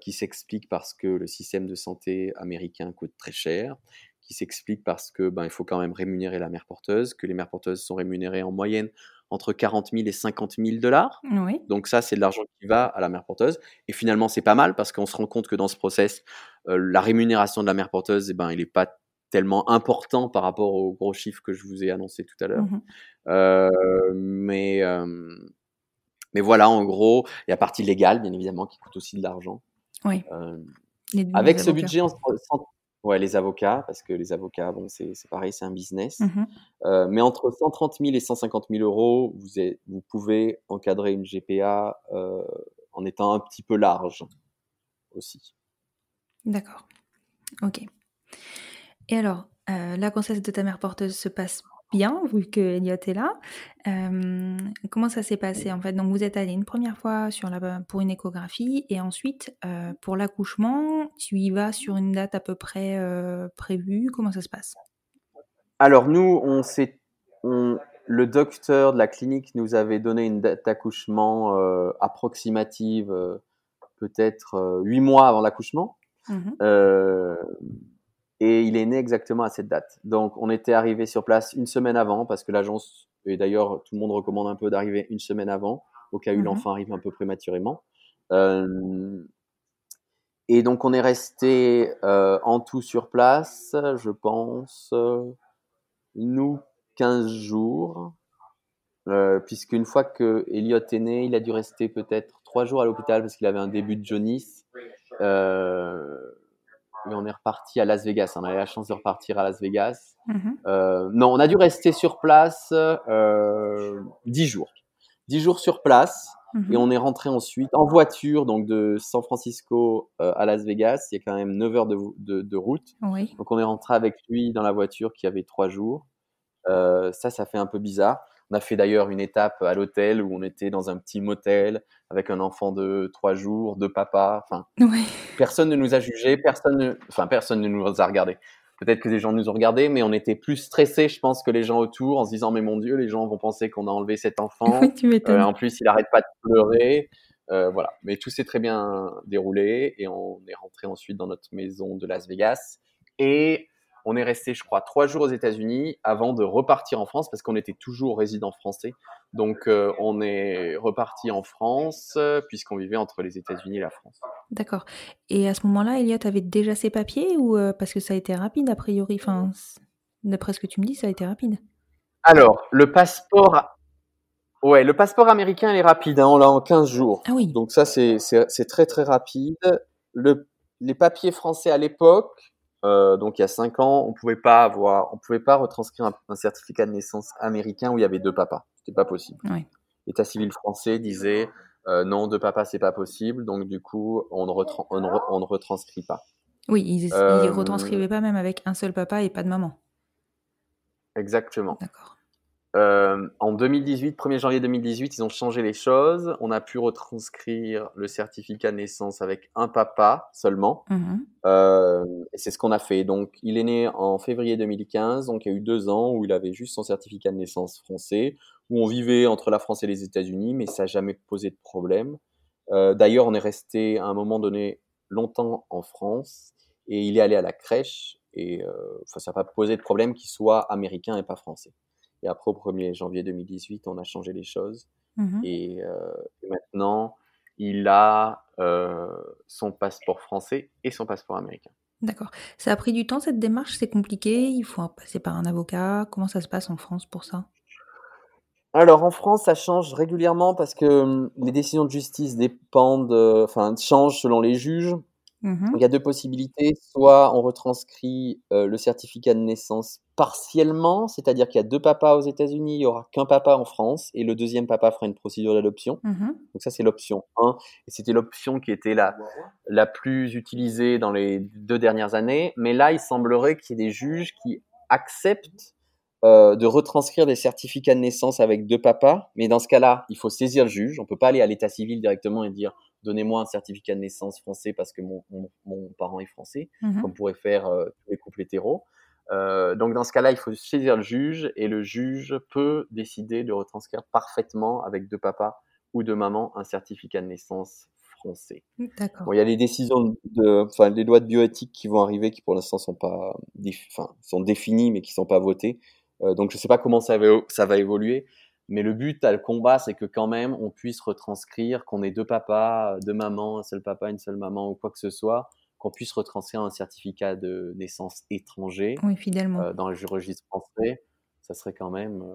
qui s'explique parce que le système de santé américain coûte très cher, qui s'explique parce que ben, il faut quand même rémunérer la mère porteuse, que les mères porteuses sont rémunérées en moyenne entre 40 000 et 50 000 dollars. Donc ça, c'est de l'argent qui va à la mère porteuse. Et finalement, c'est pas mal parce qu'on se rend compte que dans ce process, euh, la rémunération de la mère porteuse, eh ben, il n'est pas tellement important par rapport aux gros chiffres que je vous ai annoncés tout à l'heure. Mmh euh, mais, euh, mais voilà, en gros, il y a partie légale, bien évidemment, qui coûte aussi de l'argent. Oui. avec ce budget, en, Ouais, les avocats, parce que les avocats, bon, c'est pareil, c'est un business. Mmh euh, mais entre 130 000 et 150 000 euros, vous, vous pouvez encadrer une GPA euh, en étant un petit peu large aussi. D'accord. Ok. Et alors, euh, la grossesse de ta mère porteuse se passe bien, vu que Elliot est là. Euh, comment ça s'est passé en fait? Donc vous êtes allé une première fois sur la, pour une échographie et ensuite euh, pour l'accouchement, tu y vas sur une date à peu près euh, prévue. Comment ça se passe? Alors nous, on s'est, le docteur de la clinique nous avait donné une date d'accouchement approximative, peut-être huit mois avant l'accouchement. Mmh et il est né exactement à cette date. Donc, on était arrivé sur place une semaine avant, parce que l'agence, et d'ailleurs, tout le monde recommande un peu d'arriver une semaine avant, au cas où mhm. l'enfant arrive un peu prématurément. Euh, et donc, on est resté euh, en tout sur place, je pense, nous 15 jours, euh, puisqu'une fois que Elliot est né, il a dû rester peut-être trois jours à l'hôpital parce qu'il avait un début de jaunisse. Euh, et on est reparti à Las Vegas. On avait la chance de repartir à Las Vegas. Mhm. Euh, non, on a dû rester sur place euh, 10 jours. 10 jours sur place. Mhm. Et on est rentré ensuite en voiture, donc de San Francisco euh, à Las Vegas. Il y a quand même 9 heures de, de, de route. Oui. Donc on est rentré avec lui dans la voiture qui avait 3 jours. Euh, ça, ça fait un peu bizarre. On a fait d'ailleurs une étape à l'hôtel où on était dans un petit motel avec un enfant de 3 jours, deux papas. Enfin, Oui. personne ne nous a jugés, personne ne, enfin, personne ne nous a regardés. Peut-être que des gens nous ont regardés, mais on était plus stressés, je pense, que les gens autour en se disant, mais mon Dieu, les gens vont penser qu'on a enlevé cet enfant. *laughs* Oui, tu m'étonnes. Euh, en plus, il arrête pas de pleurer. Euh, voilà. Mais tout s'est très bien déroulé et on est rentré ensuite dans notre maison de Las Vegas. Et on est resté, je crois, trois jours aux États-Unis avant de repartir en France parce qu'on était toujours résident français. Donc, euh, on est reparti en France euh, puisqu'on vivait entre les États-Unis et la France. D'accord. Et à ce moment-là, Elliot avait déjà ses papiers ou euh, parce que ça a été rapide a priori? Enfin, d'après ce que tu me dis, ça a été rapide. Alors, le passeport, ouais, le passeport américain, il est rapide. Hein, on l'a en 15 jours. Ah oui. Donc ça, c'est très très rapide. Le, les papiers français à l'époque, euh, donc il y a cinq ans, on pouvait pas avoir, on pouvait pas retranscrire un, un certificat de naissance américain où il y avait deux papas. C'était pas possible. L'état civil français disait euh, non, deux papas c'est pas possible. Donc du coup, on ne, retran- on ne, re- on ne retranscrit pas. Oui, ils, ils Euh, retranscrivaient pas même avec un seul papa et pas de maman. Exactement. D'accord. Euh, en 2018, 1er janvier 2018, ils ont changé les choses. On a pu retranscrire le certificat de naissance avec un papa seulement. Mhm. Euh, c'est ce qu'on a fait. Donc, il est né en février 2015, donc il y a eu deux ans où il avait juste son certificat de naissance français, où on vivait entre la France et les États-Unis, mais ça n'a jamais posé de problème. Euh, D'ailleurs, on est resté à un moment donné longtemps en France, et il est allé à la crèche, et ça n'a pas posé de problème qu'il soit américain et pas français. Et après, au 1er janvier 2018, on a changé les choses. Mhm. Et, euh, et maintenant, il a euh, son passeport français et son passeport américain. D'accord. Ça a pris du temps cette démarche, c'est compliqué, il faut passer par un avocat? Comment ça se passe en France pour ça? Alors en France, ça change régulièrement parce que hum, les décisions de justice dépendent, euh, enfin changent selon les juges. Mhm. Il y a deux possibilités. Soit on retranscrit euh, le certificat de naissance partiellement, c'est-à-dire qu'il y a deux papas aux États-Unis, il y aura qu'un papa en France, et le deuxième papa fera une procédure d'adoption. Mhm. Donc ça, c'est l'option 1. Et c'était l'option qui était la, la plus utilisée dans les deux dernières années. Mais là, il semblerait qu'il y ait des juges qui acceptent euh, de retranscrire des certificats de naissance avec deux papas. Mais dans ce cas-là, il faut saisir le juge. On peut pas aller à l'état civil directement et dire donnez-moi un certificat de naissance français parce que mon, mon, mon parent est français, Mhm. comme pourraient faire euh, tous les couples hétéros. Euh, donc dans ce cas-là, il faut saisir le juge et le juge peut décider de retranscrire parfaitement avec deux papas ou deux mamans un certificat de naissance français. D'accord. Bon, il y a les décisions de, enfin les lois de bioéthique qui vont arriver, qui pour l'instant sont pas, enfin sont définies mais qui sont pas votées. Euh, donc je sais pas comment ça va, ça va évoluer, mais le but à le combat, c'est que quand même on puisse retranscrire, qu'on ait deux papas, deux mamans, un seul papa, une seule maman ou quoi que ce soit, qu'on puisse retranscrire un certificat de naissance étranger Oui, fidèlement. euh, dans le registre français, ça serait quand même euh,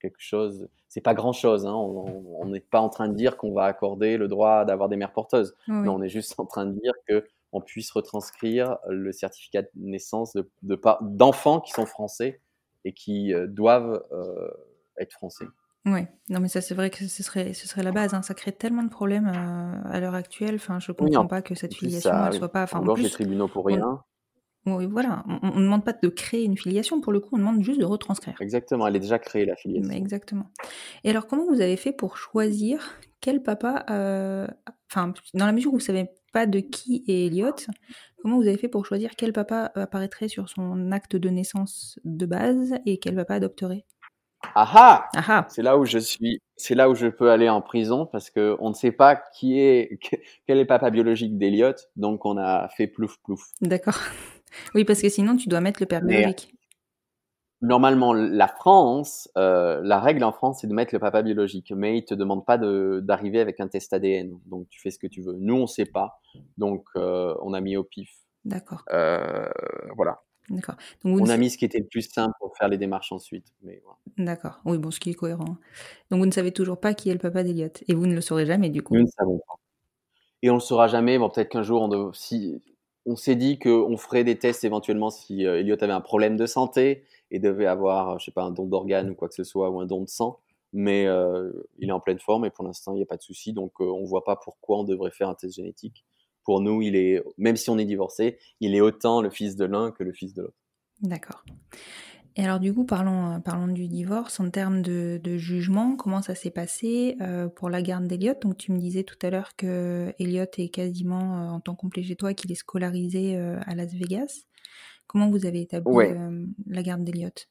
quelque chose. C'est pas grand chose. Hein, on n'est pas en train de dire qu'on va accorder le droit d'avoir des mères porteuses. Oui. Non, on est juste en train de dire que on puisse retranscrire le certificat de naissance de, de pa- d'enfants qui sont français et qui euh, doivent euh, être français. Ouais. Non, mais ça, c'est vrai que ce serait, ce serait la base. hein. Ça crée tellement de problèmes euh, à l'heure actuelle. Enfin, je comprends en pas que cette plus, filiation, ça elle soit pas. Enfin, en engorge les plus, tribunaux pour on- rien. oui, voilà. On ne demande pas de créer une filiation. Pour le coup, on demande juste de retranscrire. Exactement, elle est déjà créée la filiation. Mais exactement. Et alors, comment vous avez fait pour choisir quel papa, euh, enfin, dans la mesure où vous savez pas de qui est Elliot, comment vous avez fait pour choisir quel papa apparaîtrait sur son acte de naissance de base et quel papa adopterait? Ah ah C'est là où je suis, c'est là où je peux aller en prison parce que on ne sait pas qui est, *laughs* quel est le papa biologique d'Eliott, donc on a fait plouf plouf. D'accord. Oui, parce que sinon, tu dois mettre le père biologique. Normalement, la France, euh, la règle en France, c'est de mettre le papa biologique, mais ils te demandent pas de- d'arriver avec un test ADN, donc tu fais ce que tu veux. Nous, on sait pas, donc euh, on a mis au pif. D'accord. Euh, voilà. D'accord. Donc on a mis ce qui était le plus simple pour faire les démarches ensuite. Mais D'accord. Oui, bon, ce qui est cohérent. Donc vous ne savez toujours pas qui est le papa d'Eliott et vous ne le saurez jamais du coup. Nous ne savons pas. Et on ne le saura jamais. Bon, peut-être qu'un jour, on, si, on s'est dit qu'on ferait des tests éventuellement si euh, Elliot avait un problème de santé et devait avoir, je sais pas, un don d'organe ou quoi que ce soit ou un don de sang. Mais euh, il est en pleine forme et pour l'instant, il n'y a pas de souci. Donc, euh, on ne voit pas pourquoi on devrait faire un test génétique. Pour nous, il est, même si on est divorcé, il est autant le fils de l'un que le fils de l'autre. D'accord. Et alors du coup, parlons, parlons du divorce en termes de, jugement. Comment ça s'est passé pour la garde d'Eliott? Donc tu me disais tout à l'heure que Elliot est quasiment en temps complet chez toi, qu'il est scolarisé à Las Vegas. Comment vous avez établi la garde d'Eliott?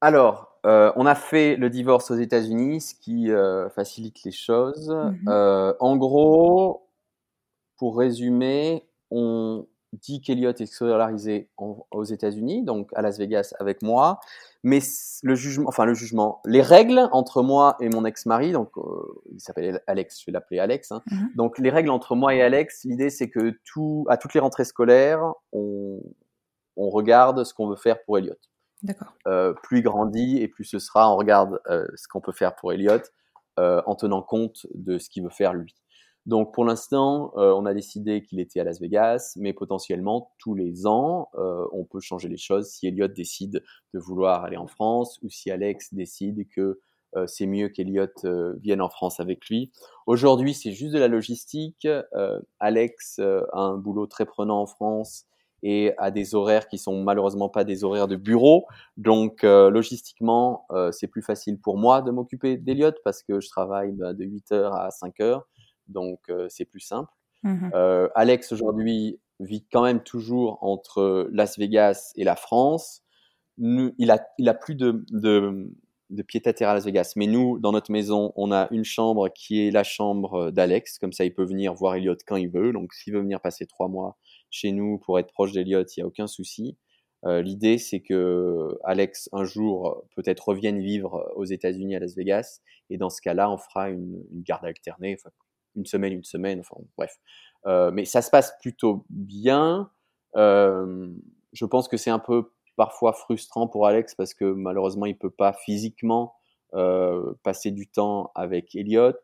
Alors, on a fait le divorce aux États-Unis, ce qui facilite les choses. Mmh en gros, pour résumer, on dit qu'Eliott est scolarisé aux États-Unis, donc à Las Vegas avec moi, mais le jugement, enfin le jugement, les règles entre moi et mon ex-mari, donc euh, il s'appelle Alex, je vais l'appeler Alex. Hein. Mhm. Donc les règles entre moi et Alex, l'idée c'est que tout, à toutes les rentrées scolaires, on, on regarde ce qu'on veut faire pour Elliot. D'accord. Euh, plus il grandit et plus ce sera, on regarde euh, ce qu'on peut faire pour Elliot en tenant compte de ce qu'il veut faire lui. Donc pour l'instant, euh, on a décidé qu'il était à Las Vegas, mais potentiellement tous les ans, euh, on peut changer les choses si Elliot décide de vouloir aller en France ou si Alex décide que euh, c'est mieux qu'Elliot vienne en France avec lui. Aujourd'hui, c'est juste de la logistique. Alex a un boulot très prenant en France et a des horaires qui sont malheureusement pas des horaires de bureau. Donc logistiquement, c'est plus facile pour moi de m'occuper d'Elliot parce que je travaille bah, de 8h à 5h donc euh, c'est plus simple. Mmh euh, Alex aujourd'hui vit quand même toujours entre Las Vegas et la France. il, a, il a plus de, de, à terre à Las Vegas, mais nous, dans notre maison, on a une chambre qui est la chambre d'Alex. Comme ça, il peut venir voir Elliot quand il veut. Donc, s'il veut venir passer trois mois chez nous pour être proche d'Elliot, il n'y a aucun souci. Euh, l'idée, c'est que Alex, un jour, peut-être revienne vivre aux États-Unis à Las Vegas. Et dans ce cas-là, on fera une, une garde alternée. Enfin, une semaine, une semaine, enfin bref. Euh, mais ça se passe plutôt bien. Euh, je pense que c'est un peu parfois frustrant pour Alex parce que malheureusement il peut pas physiquement euh, passer du temps avec Elliot,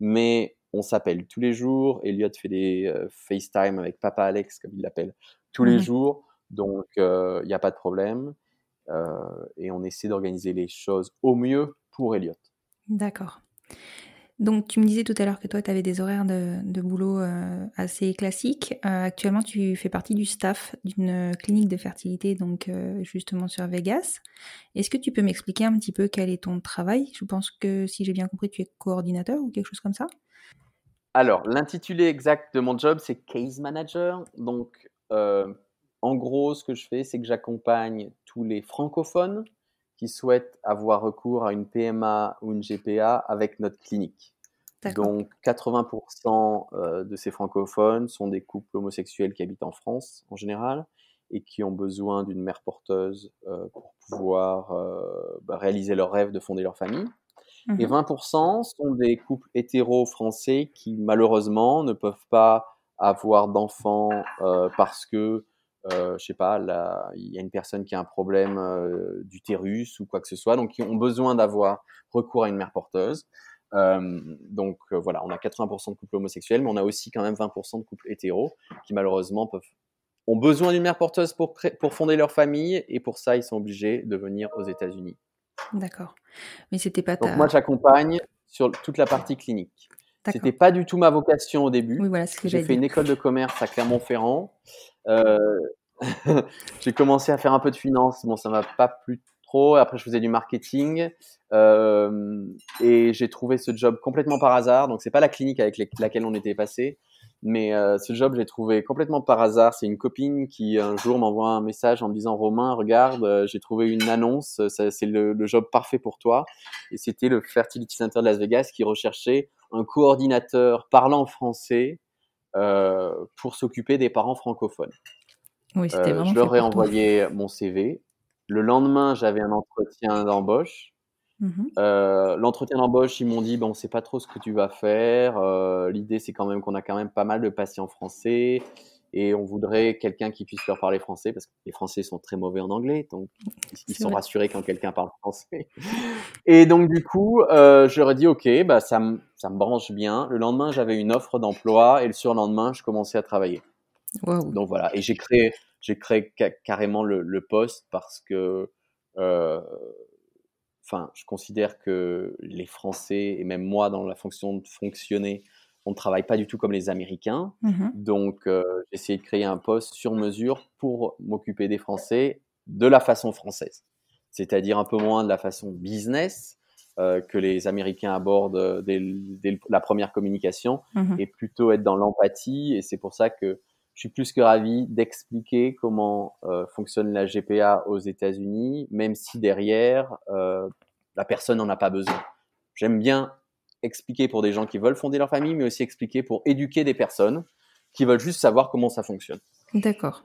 mais on s'appelle tous les jours. Elliot fait des FaceTime avec papa Alex comme il l'appelle tous les mmh jours, donc il n'y a pas de problème et on essaie d'organiser les choses au mieux pour Elliot. D'accord. Donc, tu me disais tout à l'heure que toi, tu avais des horaires de, boulot euh, assez classiques. Euh, actuellement, tu fais partie du staff d'une clinique de fertilité, donc euh, justement sur Vegas. Est-ce que tu peux m'expliquer un petit peu quel est ton travail? Je pense que si j'ai bien compris, tu es coordinateur ou quelque chose comme ça Alors, l'intitulé exact de mon job, c'est case manager. Donc, en gros, ce que je fais, c'est que j'accompagne tous les francophones qui souhaitent avoir recours à une PMA ou une GPA avec notre clinique. Donc 80% euh, de ces francophones sont des couples homosexuels qui habitent en France en général et qui ont besoin d'une mère porteuse euh, pour pouvoir euh, bah, réaliser leur rêve de fonder leur famille. Et 20% mhm. sont des couples hétéros français qui malheureusement ne peuvent pas avoir d'enfants parce que je sais pas, il y a une personne qui a un problème euh, d'utérus ou quoi que ce soit, donc qui ont besoin d'avoir recours à une mère porteuse. Euh, donc euh, voilà, on a 80% de couples homosexuels, mais on a aussi quand même 20% de couples hétéros qui malheureusement peuvent, ont besoin d'une mère porteuse pour, pour fonder leur famille et pour ça ils sont obligés de venir aux États-Unis. D'accord. Mais c'était pas ta... Donc moi j'accompagne sur toute la partie clinique. C'était pas du tout ma vocation au début. Oui, voilà j'ai fait une école de commerce à Clermont-Ferrand. Euh, *laughs* j'ai commencé à faire un peu de finance. Bon, ça m'a pas plu trop. Après, je faisais du marketing euh, et j'ai trouvé ce job complètement par hasard. Donc, c'est pas la clinique avec laquelle on était passé, mais euh, ce job, j'ai trouvé complètement par hasard. C'est une copine qui un jour m'envoie un message en me disant Romain, regarde, euh, j'ai trouvé une annonce. C'est le, le, job parfait pour toi. Et c'était le Fertility Center de Las Vegas qui recherchait un coordinateur parlant français pour s'occuper des parents francophones. Oui, c'était euh, je leur ai envoyé mon CV. Le lendemain, j'avais un entretien d'embauche. Mmh euh, l'entretien d'embauche, ils m'ont dit bon, c'est pas trop ce que tu vas faire. Euh, l'idée, c'est quand même qu'on a quand même pas mal de patients français et on voudrait quelqu'un qui puisse leur parler français parce que les Français sont très mauvais en anglais, donc *laughs* ils sont rassurés quand quelqu'un parle français. Et donc du coup, euh, je leur ai dit ok, bah ça me branche bien. Le lendemain, j'avais une offre d'emploi et le surlendemain, je commençais à travailler. Donc voilà, et j'ai créé j'ai créé carrément le, le, poste parce que euh, enfin, je considère que les Français et même moi dans la fonction de fonctionner on ne travaille pas du tout comme les Américains. Mmh Donc, euh, j'ai essayé de créer un poste sur mesure pour m'occuper des Français de la façon française. C'est-à-dire un peu moins de la façon business euh, que les Américains abordent dès, la première communication mmh et plutôt être dans l'empathie. Et c'est pour ça que je suis plus que ravi d'expliquer comment euh, fonctionne la GPA aux États-Unis, même si derrière, la personne n'en a pas besoin. J'aime bien expliquer pour des gens qui veulent fonder leur famille, mais aussi expliquer pour éduquer des personnes qui veulent juste savoir comment ça fonctionne. D'accord.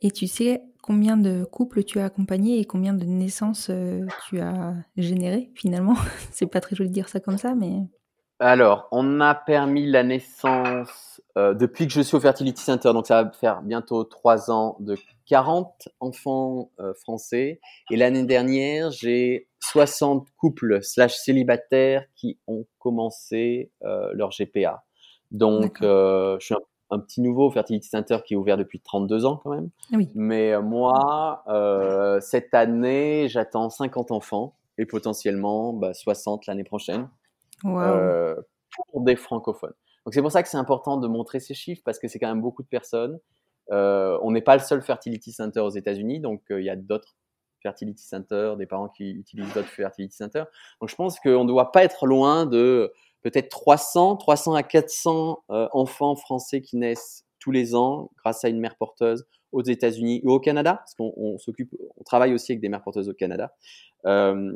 Et tu sais combien de couples tu as accompagnés et combien de naissances euh, tu as générées finalement? *laughs* C'est pas très joli de dire ça comme ça, mais. Alors, on a permis la naissance euh, depuis que je suis au Fertility Center, donc ça va faire bientôt trois ans, de 40 enfants euh, français. Et l'année dernière, j'ai 60 couples slash célibataires qui ont commencé euh, leur GPA. Donc, je suis un, petit nouveau au Fertility Center qui est ouvert depuis 32 ans quand même. Oui. Mais moi, cette année, j'attends 50 enfants et potentiellement bah, 60 l'année prochaine. Wow. pour des francophones. Donc c'est pour ça que c'est important de montrer ces chiffres parce que c'est quand même beaucoup de personnes. Euh, on n'est pas le seul fertility center aux États-Unis, donc euh, il y a d'autres fertility centers, des parents qui utilisent d'autres fertility centers. Donc je pense qu'on ne doit pas être loin de peut-être 300, 300 à 400 euh, enfants français qui naissent tous les ans grâce à une mère porteuse aux États-Unis ou au Canada, parce qu'on s'occupe, on travaille aussi avec des mères porteuses au Canada. Euh,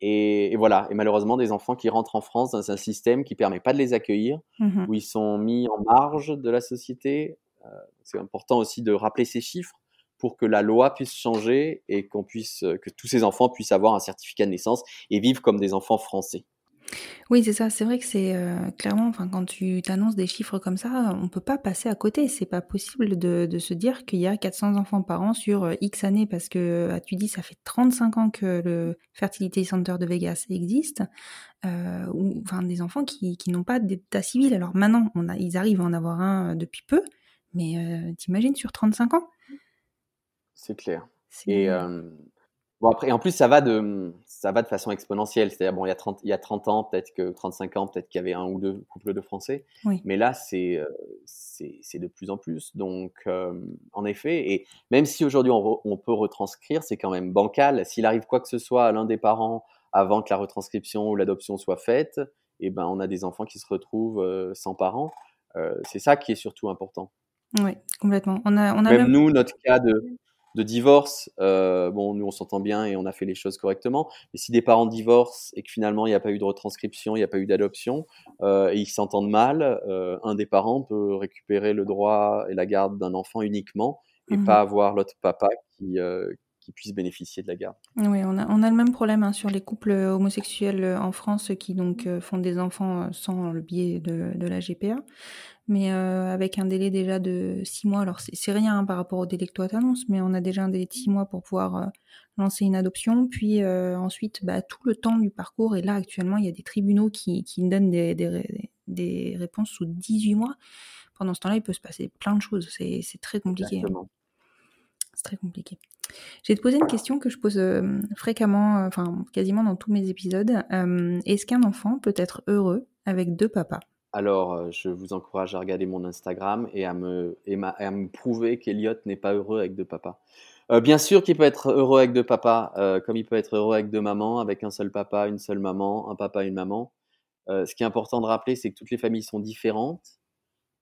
et, voilà, et malheureusement des enfants qui rentrent en France dans un système qui permet pas de les accueillir, mmh où ils sont mis en marge de la société. Euh, c'est important aussi de rappeler ces chiffres pour que la loi puisse changer et qu'on puisse, que tous ces enfants puissent avoir un certificat de naissance et vivre comme des enfants français. Oui, c'est ça. C'est vrai que c'est euh, clairement, enfin, quand tu t'annonces des chiffres comme ça, on peut pas passer à côté. C'est pas possible de, de se dire qu'il y a 400 enfants par an sur euh, X années parce que, ah, tu dis, ça fait 35 ans que le Fertility Center de Vegas existe, euh, ou enfin des enfants qui, qui n'ont pas d'état civil. Alors maintenant, on a, ils arrivent à en avoir un depuis peu, mais t'imagines sur 35 ans? C'est clair. Et Bon, après, en plus, ça va de, ça va de façon exponentielle. C'est-à-dire, bon, il y a 30, il y a 30 ans, peut-être que 35 ans, peut-être qu'il y avait un ou deux couples de Français. Mais là, c'est, euh, c'est, de plus en plus. Donc, euh, en effet, et même si aujourd'hui on, peut retranscrire, c'est quand même bancal. S'il arrive quoi que ce soit à l'un des parents avant que la retranscription ou l'adoption soit faite, eh ben, on a des enfants qui se retrouvent euh, sans parents. c'est ça qui est surtout important. Oui, complètement. On a, on a même, même nous, notre cas de, de divorce, euh, bon, nous on s'entend bien et on a fait les choses correctement. Mais si des parents divorcent et que finalement il n'y a pas eu de retranscription, il n'y a pas eu d'adoption, euh, et ils s'entendent mal, euh, un des parents peut récupérer le droit et la garde d'un enfant uniquement et mmh pas avoir l'autre papa qui, qui puisse bénéficier de la garde. Oui, on a, on a le même problème hein, sur les couples homosexuels en France qui donc font des enfants sans le biais de, de la GPA mais euh, avec un délai déjà de six mois. Alors c'est rien hein, par rapport au délai que toi t'annonces, mais on a déjà un délai de six mois pour pouvoir euh, lancer une adoption. Puis euh, ensuite, bah, tout le temps du parcours. Et là actuellement, il y a des tribunaux qui, qui donnent des, des, des, réponses sous 18 mois. Pendant ce temps-là, il peut se passer plein de choses. C'est très compliqué. Hein. Très compliqué. J'ai poser une question que je pose fréquemment, enfin quasiment dans tous mes épisodes. Est-ce qu'un enfant peut être heureux avec deux papas? Alors, euh, je vous encourage à regarder mon Instagram et à me, prouver qu'Eliott n'est pas heureux avec deux papas. Euh, bien sûr qu'il peut être heureux avec deux papas, euh, comme il peut être heureux avec deux mamans, avec un seul papa, une seule maman, un papa, une maman. ce qui est important de rappeler, c'est que toutes les familles sont différentes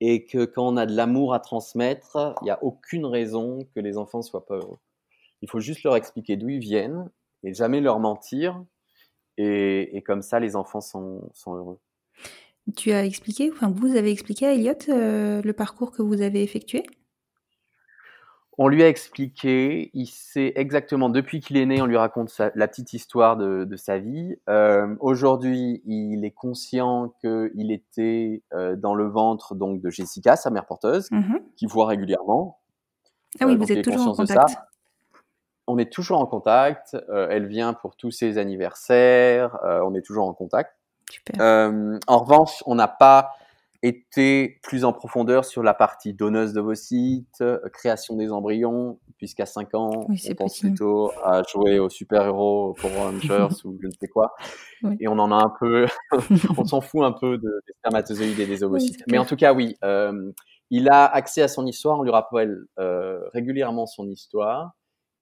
et que quand on a de l'amour à transmettre, il n'y a aucune raison que les enfants soient pas heureux. Il faut juste leur expliquer d'où ils viennent et jamais leur mentir. Et, et comme ça, les enfants sont, heureux. Tu as expliqué, enfin vous avez expliqué à Elliot euh, le parcours que vous avez effectué? On lui a expliqué, il sait exactement, depuis qu'il est né, on lui raconte la petite histoire de, sa vie. Euh, aujourd'hui, il est conscient qu'il était euh, dans le ventre donc de Jessica, sa mère porteuse, mhm. qu'il voit régulièrement. Ah oui, vous êtes toujours en contact. On est toujours en contact. elle vient pour tous ses anniversaires. on est toujours en contact. en revanche, on n'a pas été plus en profondeur sur la partie donneuse d'ovocytes, euh, création des embryons, puisqu'à 5 ans, on pense plutôt à jouer aux super-héros, pour Rangers *laughs* ou je ne sais quoi. Et on en a un peu, *laughs* *laughs* on s'en fout un peu de, des spermatozoïdes et des ovocytes. Mais en tout cas, oui, euh, il a accès à son histoire, on lui rappelle euh, régulièrement son histoire.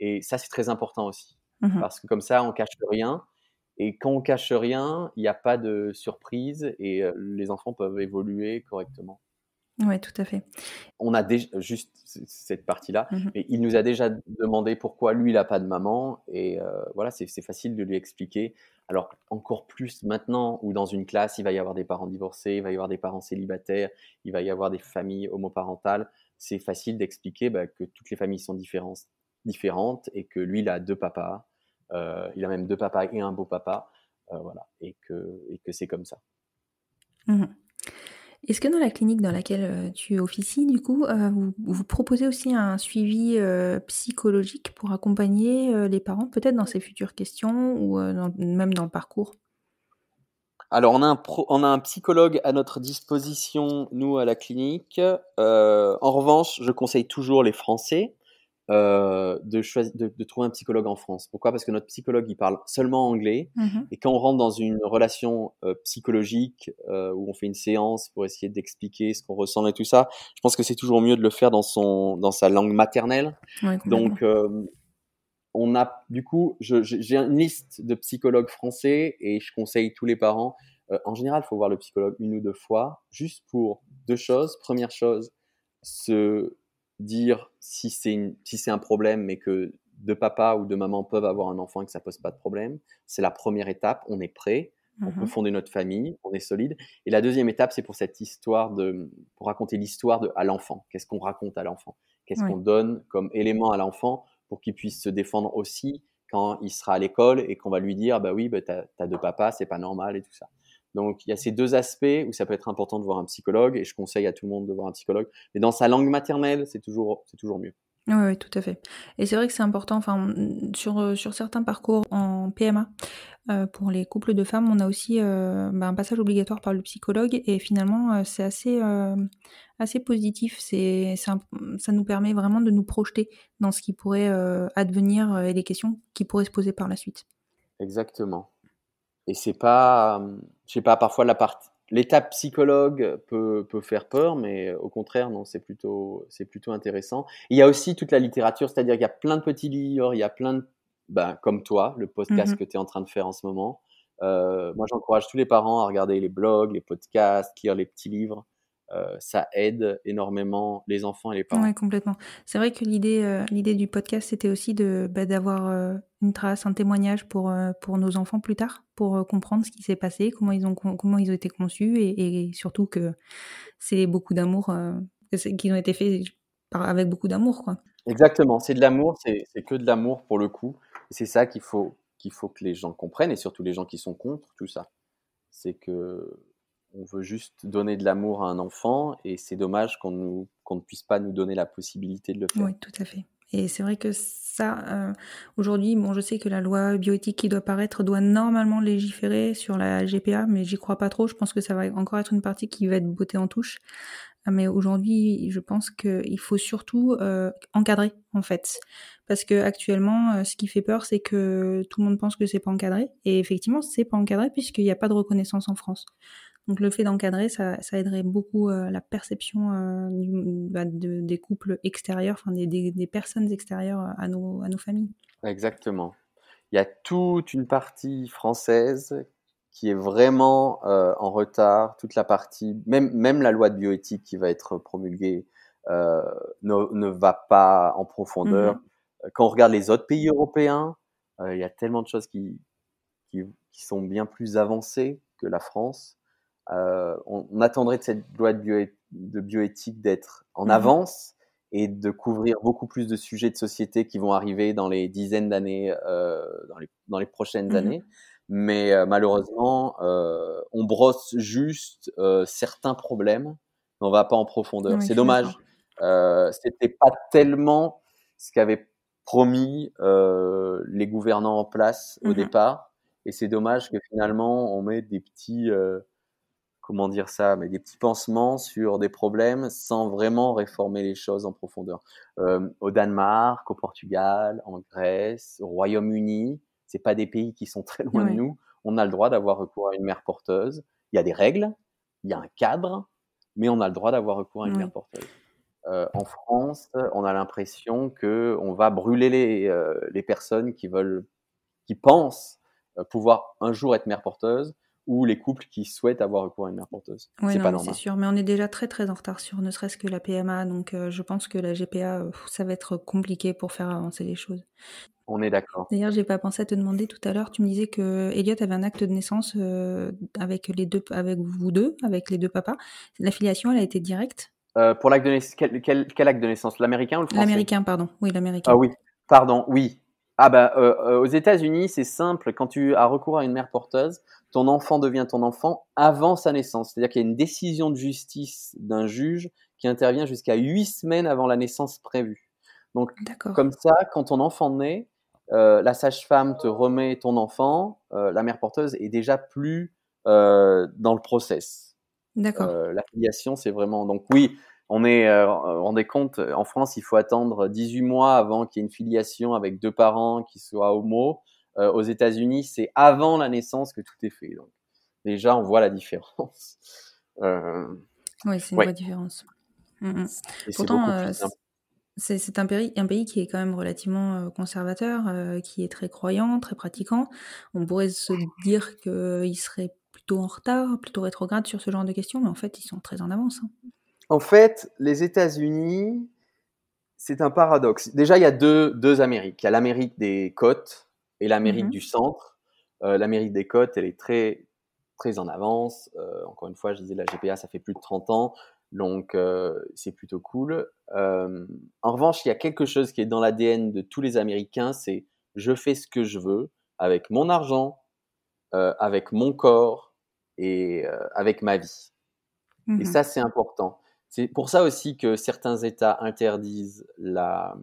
Et ça, c'est très important aussi. Mmh Parce que comme ça, on cache rien. Et quand on cache rien, il n'y a pas de surprise et les enfants peuvent évoluer correctement. Oui, tout à fait. On a déjà juste cette partie-là, mmh mais il nous a déjà demandé pourquoi lui il n'a pas de maman et voilà, c'est facile de lui expliquer. Alors encore plus maintenant où dans une classe il va y avoir des parents divorcés, il va y avoir des parents célibataires, il va y avoir des familles homoparentales, c'est facile d'expliquer bah, que toutes les familles sont différentes, différentes et que lui il a deux papas euh, il a même deux papas et un beau papa, euh, voilà, et que, et que c'est comme ça. Mmh Est-ce que dans la clinique dans laquelle euh, tu officies, du coup, vous, vous, proposez aussi un suivi psychologique pour accompagner les parents, peut-être dans ces futures questions ou même dans le parcours? Alors, on a, un on a un psychologue à notre disposition, nous, à la clinique. en revanche, je conseille toujours les Français euh, de, choisir, de, de, trouver un psychologue en France. Pourquoi? Parce que notre psychologue, il parle seulement anglais. Mmh Et quand on rentre dans une relation euh, psychologique euh, où on fait une séance pour essayer d'expliquer ce qu'on ressent et tout ça, je pense que c'est toujours mieux de le faire dans, son, dans sa langue maternelle. Donc, euh, on a, du coup, j'ai une liste de psychologues français et je conseille tous les parents. En général, il faut voir le psychologue une ou deux fois, juste pour deux choses. Première chose, se dire si c'est si c'est un problème, mais que de papa ou de maman peuvent avoir un enfant et que ça pose pas de problème. C'est la première étape. On est prêt. On peut mmh fonder notre famille, on est solide. Et la deuxième étape, c'est pour cette histoire de, pour raconter l'histoire de à l'enfant. Qu'est-ce qu'on raconte à l'enfant? Qu'est-ce qu'on donne comme élément à l'enfant pour qu'il puisse se défendre aussi quand il sera à l'école et qu'on va lui dire, bah oui, bah t'as as deux papas, c'est pas normal et tout ça? Donc il y a ces deux aspects où ça peut être important de voir un psychologue et je conseille à tout le monde de voir un psychologue. Mais dans sa langue maternelle, c'est toujours, c'est toujours mieux. Oui, oui, tout à fait. Et c'est vrai que c'est important, enfin, sur, euh, sur certains parcours en PMA, euh, pour les couples de femmes, on a aussi euh, bah, un passage obligatoire par le psychologue et finalement, c'est assez, assez positif. C'est, ça, ça nous permet vraiment de nous projeter dans ce qui pourrait advenir et les questions qui pourraient se poser par la suite. Exactement. Et c'est pas, je sais pas, parfois la partie, l'étape psychologue peut, peut faire peur, mais au contraire, non, c'est plutôt, c'est plutôt intéressant. il y a aussi toute la littérature, c'est-à-dire qu'il y a plein de petits livres, il y a plein de, ben, comme toi, le podcast mmh que tu es en train de faire en ce moment. Euh, moi, j'encourage tous les parents à regarder les blogs, les podcasts, lire les petits livres. Euh, ça aide énormément les enfants et les parents. Oui, complètement. C'est vrai que l'idée, euh, l'idée du podcast, c'était aussi de, bah, d'avoir euh, une trace, un témoignage pour, pour nos enfants plus tard, pour comprendre ce qui s'est passé, comment ils ont, comment ils ont été conçus et, surtout que c'est beaucoup d'amour qui ont été faits avec beaucoup d'amour. Quoi. Exactement, c'est de l'amour, c'est, c'est que de l'amour pour le coup. c'est ça qu'il faut, qu'il faut que les gens comprennent et surtout les gens qui sont contre tout ça. C'est que on veut juste donner de l'amour à un enfant et c'est dommage qu'on ne puisse pas nous donner la possibilité de le faire. Oui, tout à fait. Et c'est vrai que ça, euh, aujourd'hui, bon, je sais que la loi bioéthique qui doit paraître doit normalement légiférer sur la GPA, mais j'y crois pas trop. Je pense que ça va encore être une partie qui va être bottée en touche. Mais aujourd'hui, je pense qu'il faut surtout euh, encadrer, en fait. Parce que actuellement, euh, ce qui fait peur, c'est que tout le monde pense que c'est pas encadré. Et effectivement, c'est pas encadré puisqu'il n'y a pas de reconnaissance en France. Donc le fait d'encadrer, ça, aiderait beaucoup euh, la perception euh, bah, des couples extérieurs, enfin des, personnes extérieures à nos, à nos familles. Exactement. Il y a toute une partie française qui est vraiment euh, en retard. Toute la partie, même, même la loi de bioéthique qui va être promulguée ne, ne, va pas en profondeur. Mm-hmm. Quand on regarde les autres pays européens, il y a tellement de choses qui, qui, qui sont bien plus avancées que la France. Euh, on, attendrait de cette loi de, bioéthique d'être en mhm. avance. et de couvrir beaucoup plus de sujets de société qui vont arriver dans les dizaines d'années, euh, dans, les, dans les prochaines Mhm. années. Mais euh, malheureusement, euh, on brosse juste euh, certains problèmes, mais on va pas en profondeur. Oui, C'est dommage. Euh, C'était pas tellement ce qu'avaient promis euh, les gouvernants en place au Mhm. départ, et c'est dommage que finalement on met des petits euh, comment dire ça, mais des petits pansements sur des problèmes sans vraiment réformer les choses en profondeur. Euh, au Danemark, au Portugal, en Grèce, au Royaume-Uni, c'est pas des pays qui sont très loin de nous. On a le droit d'avoir recours à une mère porteuse. Il y a des règles, il y a un cadre, mais on a le droit d'avoir recours à une Oui. mère porteuse. Euh, en France, on a l'impression que on va brûler les, euh, les personnes qui veulent, qui pensent pouvoir un jour être mère porteuse ou les couples qui souhaitent avoir recours à une mère porteuse. Ouais, c'est pas normal. c'est sûr, mais on est déjà très très en retard sur ne serait-ce que la PMA, donc euh, je pense que la GPA, euh, ça va être compliqué pour faire avancer les choses. On est d'accord. D'ailleurs, j'ai pas pensé à te demander tout à l'heure, tu me disais que Elliot avait un acte de naissance euh, avec les deux, avec vous deux, avec les deux papas. La filiation, elle a été directe? Pour l'acte de naissance, quel, quel- quel acte de naissance? L'américain ou le français? L'américain, pardon. Oui, l'américain. Ah oui, pardon, oui. Ah bah, euh, euh, aux États-Unis, c'est simple. Quand tu as recours à une mère porteuse, ton enfant devient ton enfant avant sa naissance. C'est-à-dire qu'il y a une décision de justice d'un juge qui intervient jusqu'à huit semaines avant la naissance prévue. Donc, comme ça, quand ton enfant naît, euh, la sage-femme te remet ton enfant, euh, la mère porteuse est déjà plus dans le process. D'accord. La filiation, c'est vraiment. Donc, oui, on est, euh, rendez compte, en France, il faut attendre 18 mois avant qu'il y ait une filiation avec deux parents qui soient homo. Euh, aux États-Unis, c'est avant la naissance que tout est fait. Donc, déjà, on voit la différence. *laughs* Euh, oui, c'est une ouais. vraie différence. Mm, mm. Pourtant, euh, c'est un pays, un pays qui est quand même relativement conservateur, euh, qui est très croyant, très pratiquant. On pourrait se dire qu'il serait plutôt en retard, plutôt rétrograde sur ce genre de questions, mais en fait, ils sont très en avance. hein. En fait, les États-Unis, c'est un paradoxe. Déjà, il y a deux, deux Amériques. Il y a l'Amérique des côtes et l'Amérique Mhm. du centre. Euh, L'Amérique des côtes, elle est très, très en avance. Euh, encore une fois, je disais, la GPA, ça fait plus de 30 ans. Donc, euh, c'est plutôt cool. En revanche, il y a quelque chose qui est dans l'ADN de tous les Américains, c'est je fais ce que je veux avec mon argent, avec mon corps et avec ma vie. Et Mhm. ça, c'est important. C'est pour ça aussi que certains États interdisent la-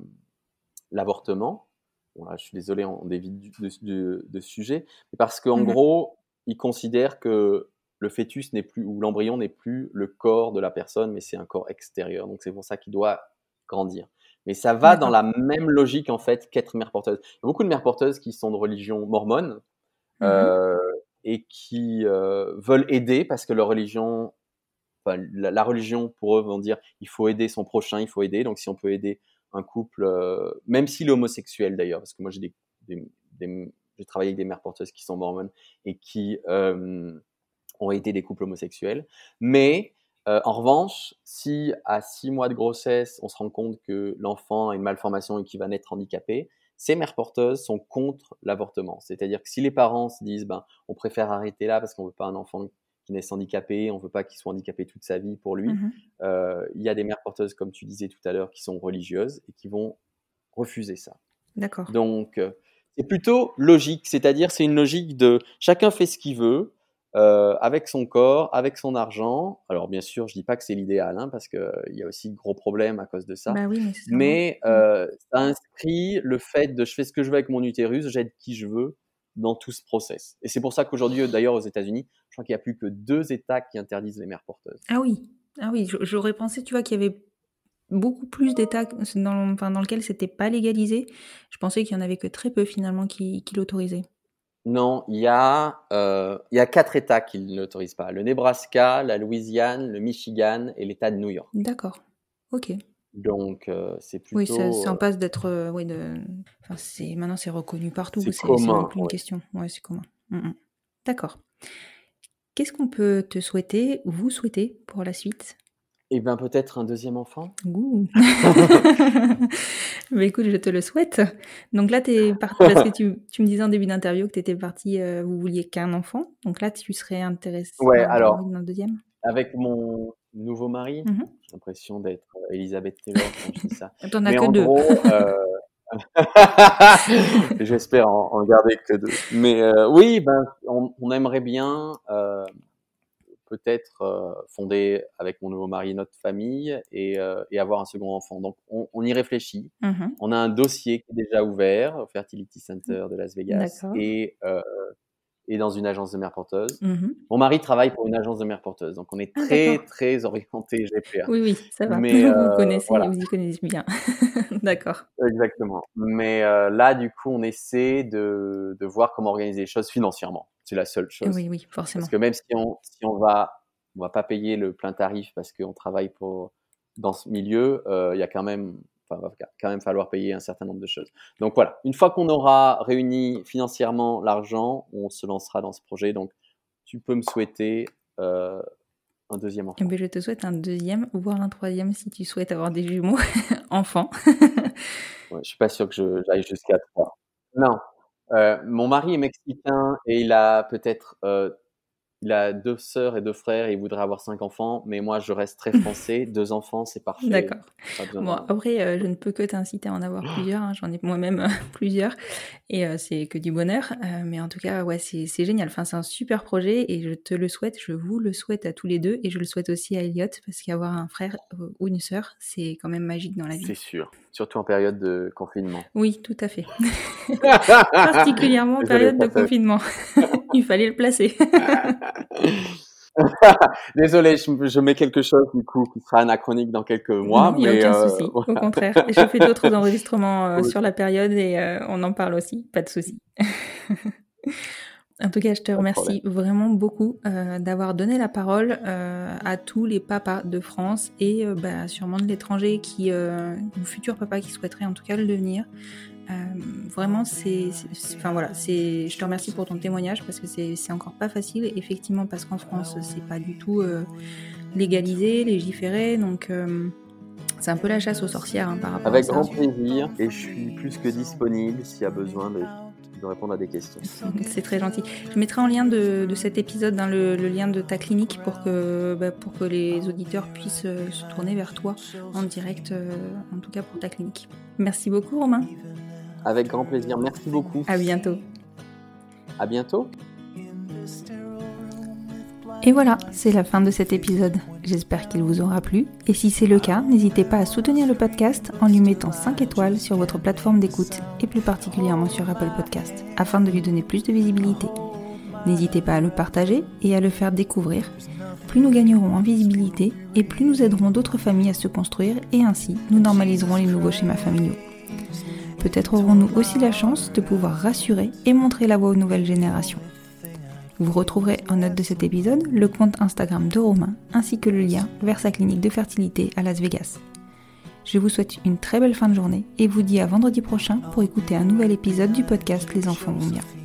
l'avortement. Bon, là, je suis désolé, on dévie de, de- de sujet, mais parce qu'en Mhm. gros, ils considèrent que le fœtus n'est plus, ou l'embryon n'est plus le corps de la personne, mais c'est un corps extérieur. Donc c'est pour ça qu'il doit grandir. Mais ça va dans la même logique, en fait, qu'être mère porteuse. Il y a beaucoup de mères porteuses qui sont de religion mormone, Mhm. euh, et qui euh, veulent aider parce que leur religion, la, religion pour eux vont dire il faut aider son prochain, il faut aider. Donc si on peut aider un couple, euh, même s'il est homosexuel d'ailleurs, parce que moi j'ai travaillé avec des mères porteuses qui sont mormones et qui euh, ont aidé des couples homosexuels. Mais euh, en revanche, si à six mois de grossesse, on se rend compte que l'enfant a une malformation et qu'il va naître handicapé, ces mères porteuses sont contre l'avortement. C'est-à-dire que si les parents se disent, ben, on préfère arrêter là parce qu'on veut pas un enfant qui naisse handicapé, on veut pas qu'il soit handicapé toute sa vie pour lui, Mhm. euh, il y a des mères porteuses, comme tu disais tout à l'heure, qui sont religieuses et qui vont refuser ça. D'accord. Donc, euh, c'est plutôt logique, c'est-à-dire c'est une logique de chacun fait ce qu'il veut, euh, avec son corps, avec son argent. Alors bien sûr, je dis pas que c'est l'idéal, hein, parce qu'il y a aussi de gros problèmes à cause de ça. Bah oui, mais. Mais euh, ça inscrit le fait de je fais ce que je veux avec mon utérus, j'aide qui je veux dans tout ce process. Et c'est pour ça qu'aujourd'hui, d'ailleurs aux États-Unis, je crois qu'il n'y a plus que deux États qui interdisent les mères porteuses. Ah oui, ah oui, j'aurais pensé, tu vois, qu'il y avait beaucoup plus d'États dans, enfin, dans lesquels c'était pas légalisé. Je pensais qu'il y en avait que très peu finalement qui, qui l'autorisaient. Non, il y a euh, il y a quatre États qui ne l'autorisent pas le Nebraska, la Louisiane, le Michigan et l'État de New York. D'accord. Ok. Donc euh, c'est plutôt Oui, ça, ça en euh, passe d'être, euh, oui, de, enfin, c'est maintenant c'est reconnu partout. C'est C'est c'est commun, plus une ouais. question. Ouais, c'est commun. Mm, mm. D'accord. Qu'est-ce qu'on peut te souhaiter, vous souhaiter pour la suite? Eh ben peut-être un deuxième enfant. Ouh. *laughs* *laughs* Mais écoute, je te le souhaite. Donc là, t'es parti parce que tu, tu me disais en début d'interview que tu étais parti, euh, vous vouliez qu'un enfant. Donc là, tu serais intéressé Ouais, alors le deuxième? avec mon nouveau mari. Mhm. J'ai l'impression d'être euh, Elisabeth Taylor quand je dis ça. *laughs* T'en as Mais que en deux. gros, *laughs* euh, *laughs* j'espère en, en garder que deux. Mais euh, oui, ben, on, on aimerait bien euh, peut-être euh, fonder avec mon nouveau mari notre famille et, et avoir un second enfant. Donc on, on y réfléchit. Mhm. On a un dossier qui est déjà ouvert au Fertility Center de Las Vegas et, et dans une agence de mère porteuse. Mhm. Mon mari travaille pour une agence de mère porteuse, donc on est Ah, très très orienté GPA. Oui, oui, ça va. Mais, *laughs* vous euh, connaissez, voilà. vous y connaissez bien. *laughs* D'accord. Exactement. Mais euh, là, du coup, on essaie de, de voir comment organiser les choses financièrement. C'est la seule chose. Oui, oui, forcément. Parce que même si on, si on va, on va pas payer le plein tarif parce qu'on travaille pour, dans ce milieu, euh, il y a quand même, enfin, va quand même falloir payer un certain nombre de choses. Donc voilà. Une fois qu'on aura réuni financièrement l'argent, on se lancera dans ce projet. Donc, tu peux me souhaiter euh, un deuxième enfant. Eh ben, je te souhaite un deuxième, voire un troisième si tu souhaites avoir des jumeaux *laughs* enfants. *laughs* Ouais, je suis pas sûr que j'aille jusqu'à trois. Non. Euh, mon mari est mexicain et il a peut-être euh, il a deux sœurs et deux frères et il voudrait avoir cinq enfants, mais moi je reste très *laughs* français. deux enfants, c'est parfait. D'accord. Bon, après, euh, je ne peux que t'inciter à en avoir *gasps* plusieurs. hein. J'en ai moi-même euh, *laughs* plusieurs. Et euh, c'est que du bonheur. Mais en tout cas, ouais, c'est c'est génial. Enfin, c'est un super projet et je te le souhaite. Je vous le souhaite à tous les deux. Et je le souhaite aussi à Elliot parce qu'avoir un frère ou une sœur, c'est quand même magique dans la C'est vie. sûr. Surtout en période de confinement. Oui, tout à fait. *laughs* Particulièrement en période de confinement. Il fallait le placer. *laughs* Désolé, je, je mets quelque chose du coup qui sera anachronique dans quelques mois, Non, il n'y a mais aucun euh, souci. Au contraire, j'ai fait d'autres *laughs* enregistrements euh, Oui. sur la période et euh, on en parle aussi. Pas de souci. *laughs* en tout cas, je te remercie vraiment beaucoup d'avoir donné la parole à tous les papas de France et bah, sûrement de l'étranger qui, ou futurs papas qui souhaiteraient en tout cas le devenir. Euh, vraiment, c'est, enfin voilà, c'est, je te remercie pour ton témoignage parce que c'est, encore pas facile. Effectivement, parce qu'en France, c'est pas du tout euh, légalisé, légiféré, donc euh, c'est un peu la chasse aux sorcières hein, par rapport Avec à ça. grand plaisir et je suis plus que disponible s'il y a besoin de, de répondre à des questions. C'est très gentil. Je mettrai en lien de, de cet épisode dans le, le lien de ta clinique pour que, bah, pour que les auditeurs puissent se tourner vers toi en direct, euh, en tout cas pour ta clinique. Merci beaucoup Romain. Avec grand plaisir. Merci beaucoup. À bientôt. À bientôt. Et voilà, c'est la fin de cet épisode. J'espère qu'il vous aura plu. Et si c'est le cas, n'hésitez pas à soutenir le podcast en lui mettant 5 étoiles sur votre plateforme d'écoute et plus particulièrement sur Apple Podcast, afin de lui donner plus de visibilité. N'hésitez pas à le partager et à le faire découvrir. Plus nous gagnerons en visibilité et plus nous aiderons d'autres familles à se construire et ainsi nous normaliserons les nouveaux schémas familiaux. Peut-être aurons-nous aussi la chance de pouvoir rassurer et montrer la voie aux nouvelles générations. Vous retrouverez en note de cet épisode le compte Instagram de Romain ainsi que le lien vers sa clinique de fertilité à Las Vegas. Je vous souhaite une très belle fin de journée et vous dis à vendredi prochain pour écouter un nouvel épisode du podcast Les enfants vont bien.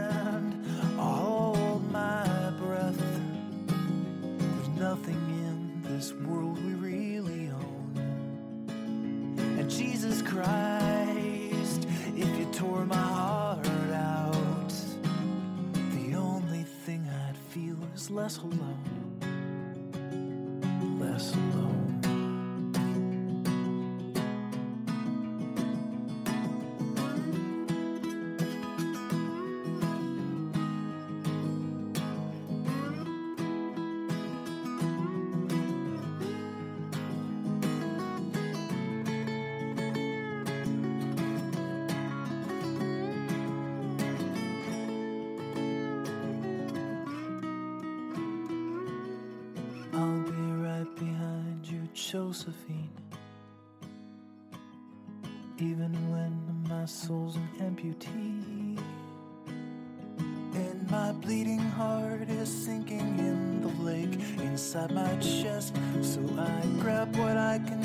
I'll hold my breath. There's nothing in this world we really own. And Jesus Christ, if you tore my heart out, the only thing I'd feel is less alone. Josephine. Even when my soul's an amputee, and my bleeding heart is sinking in the lake inside my chest, so I grab what I can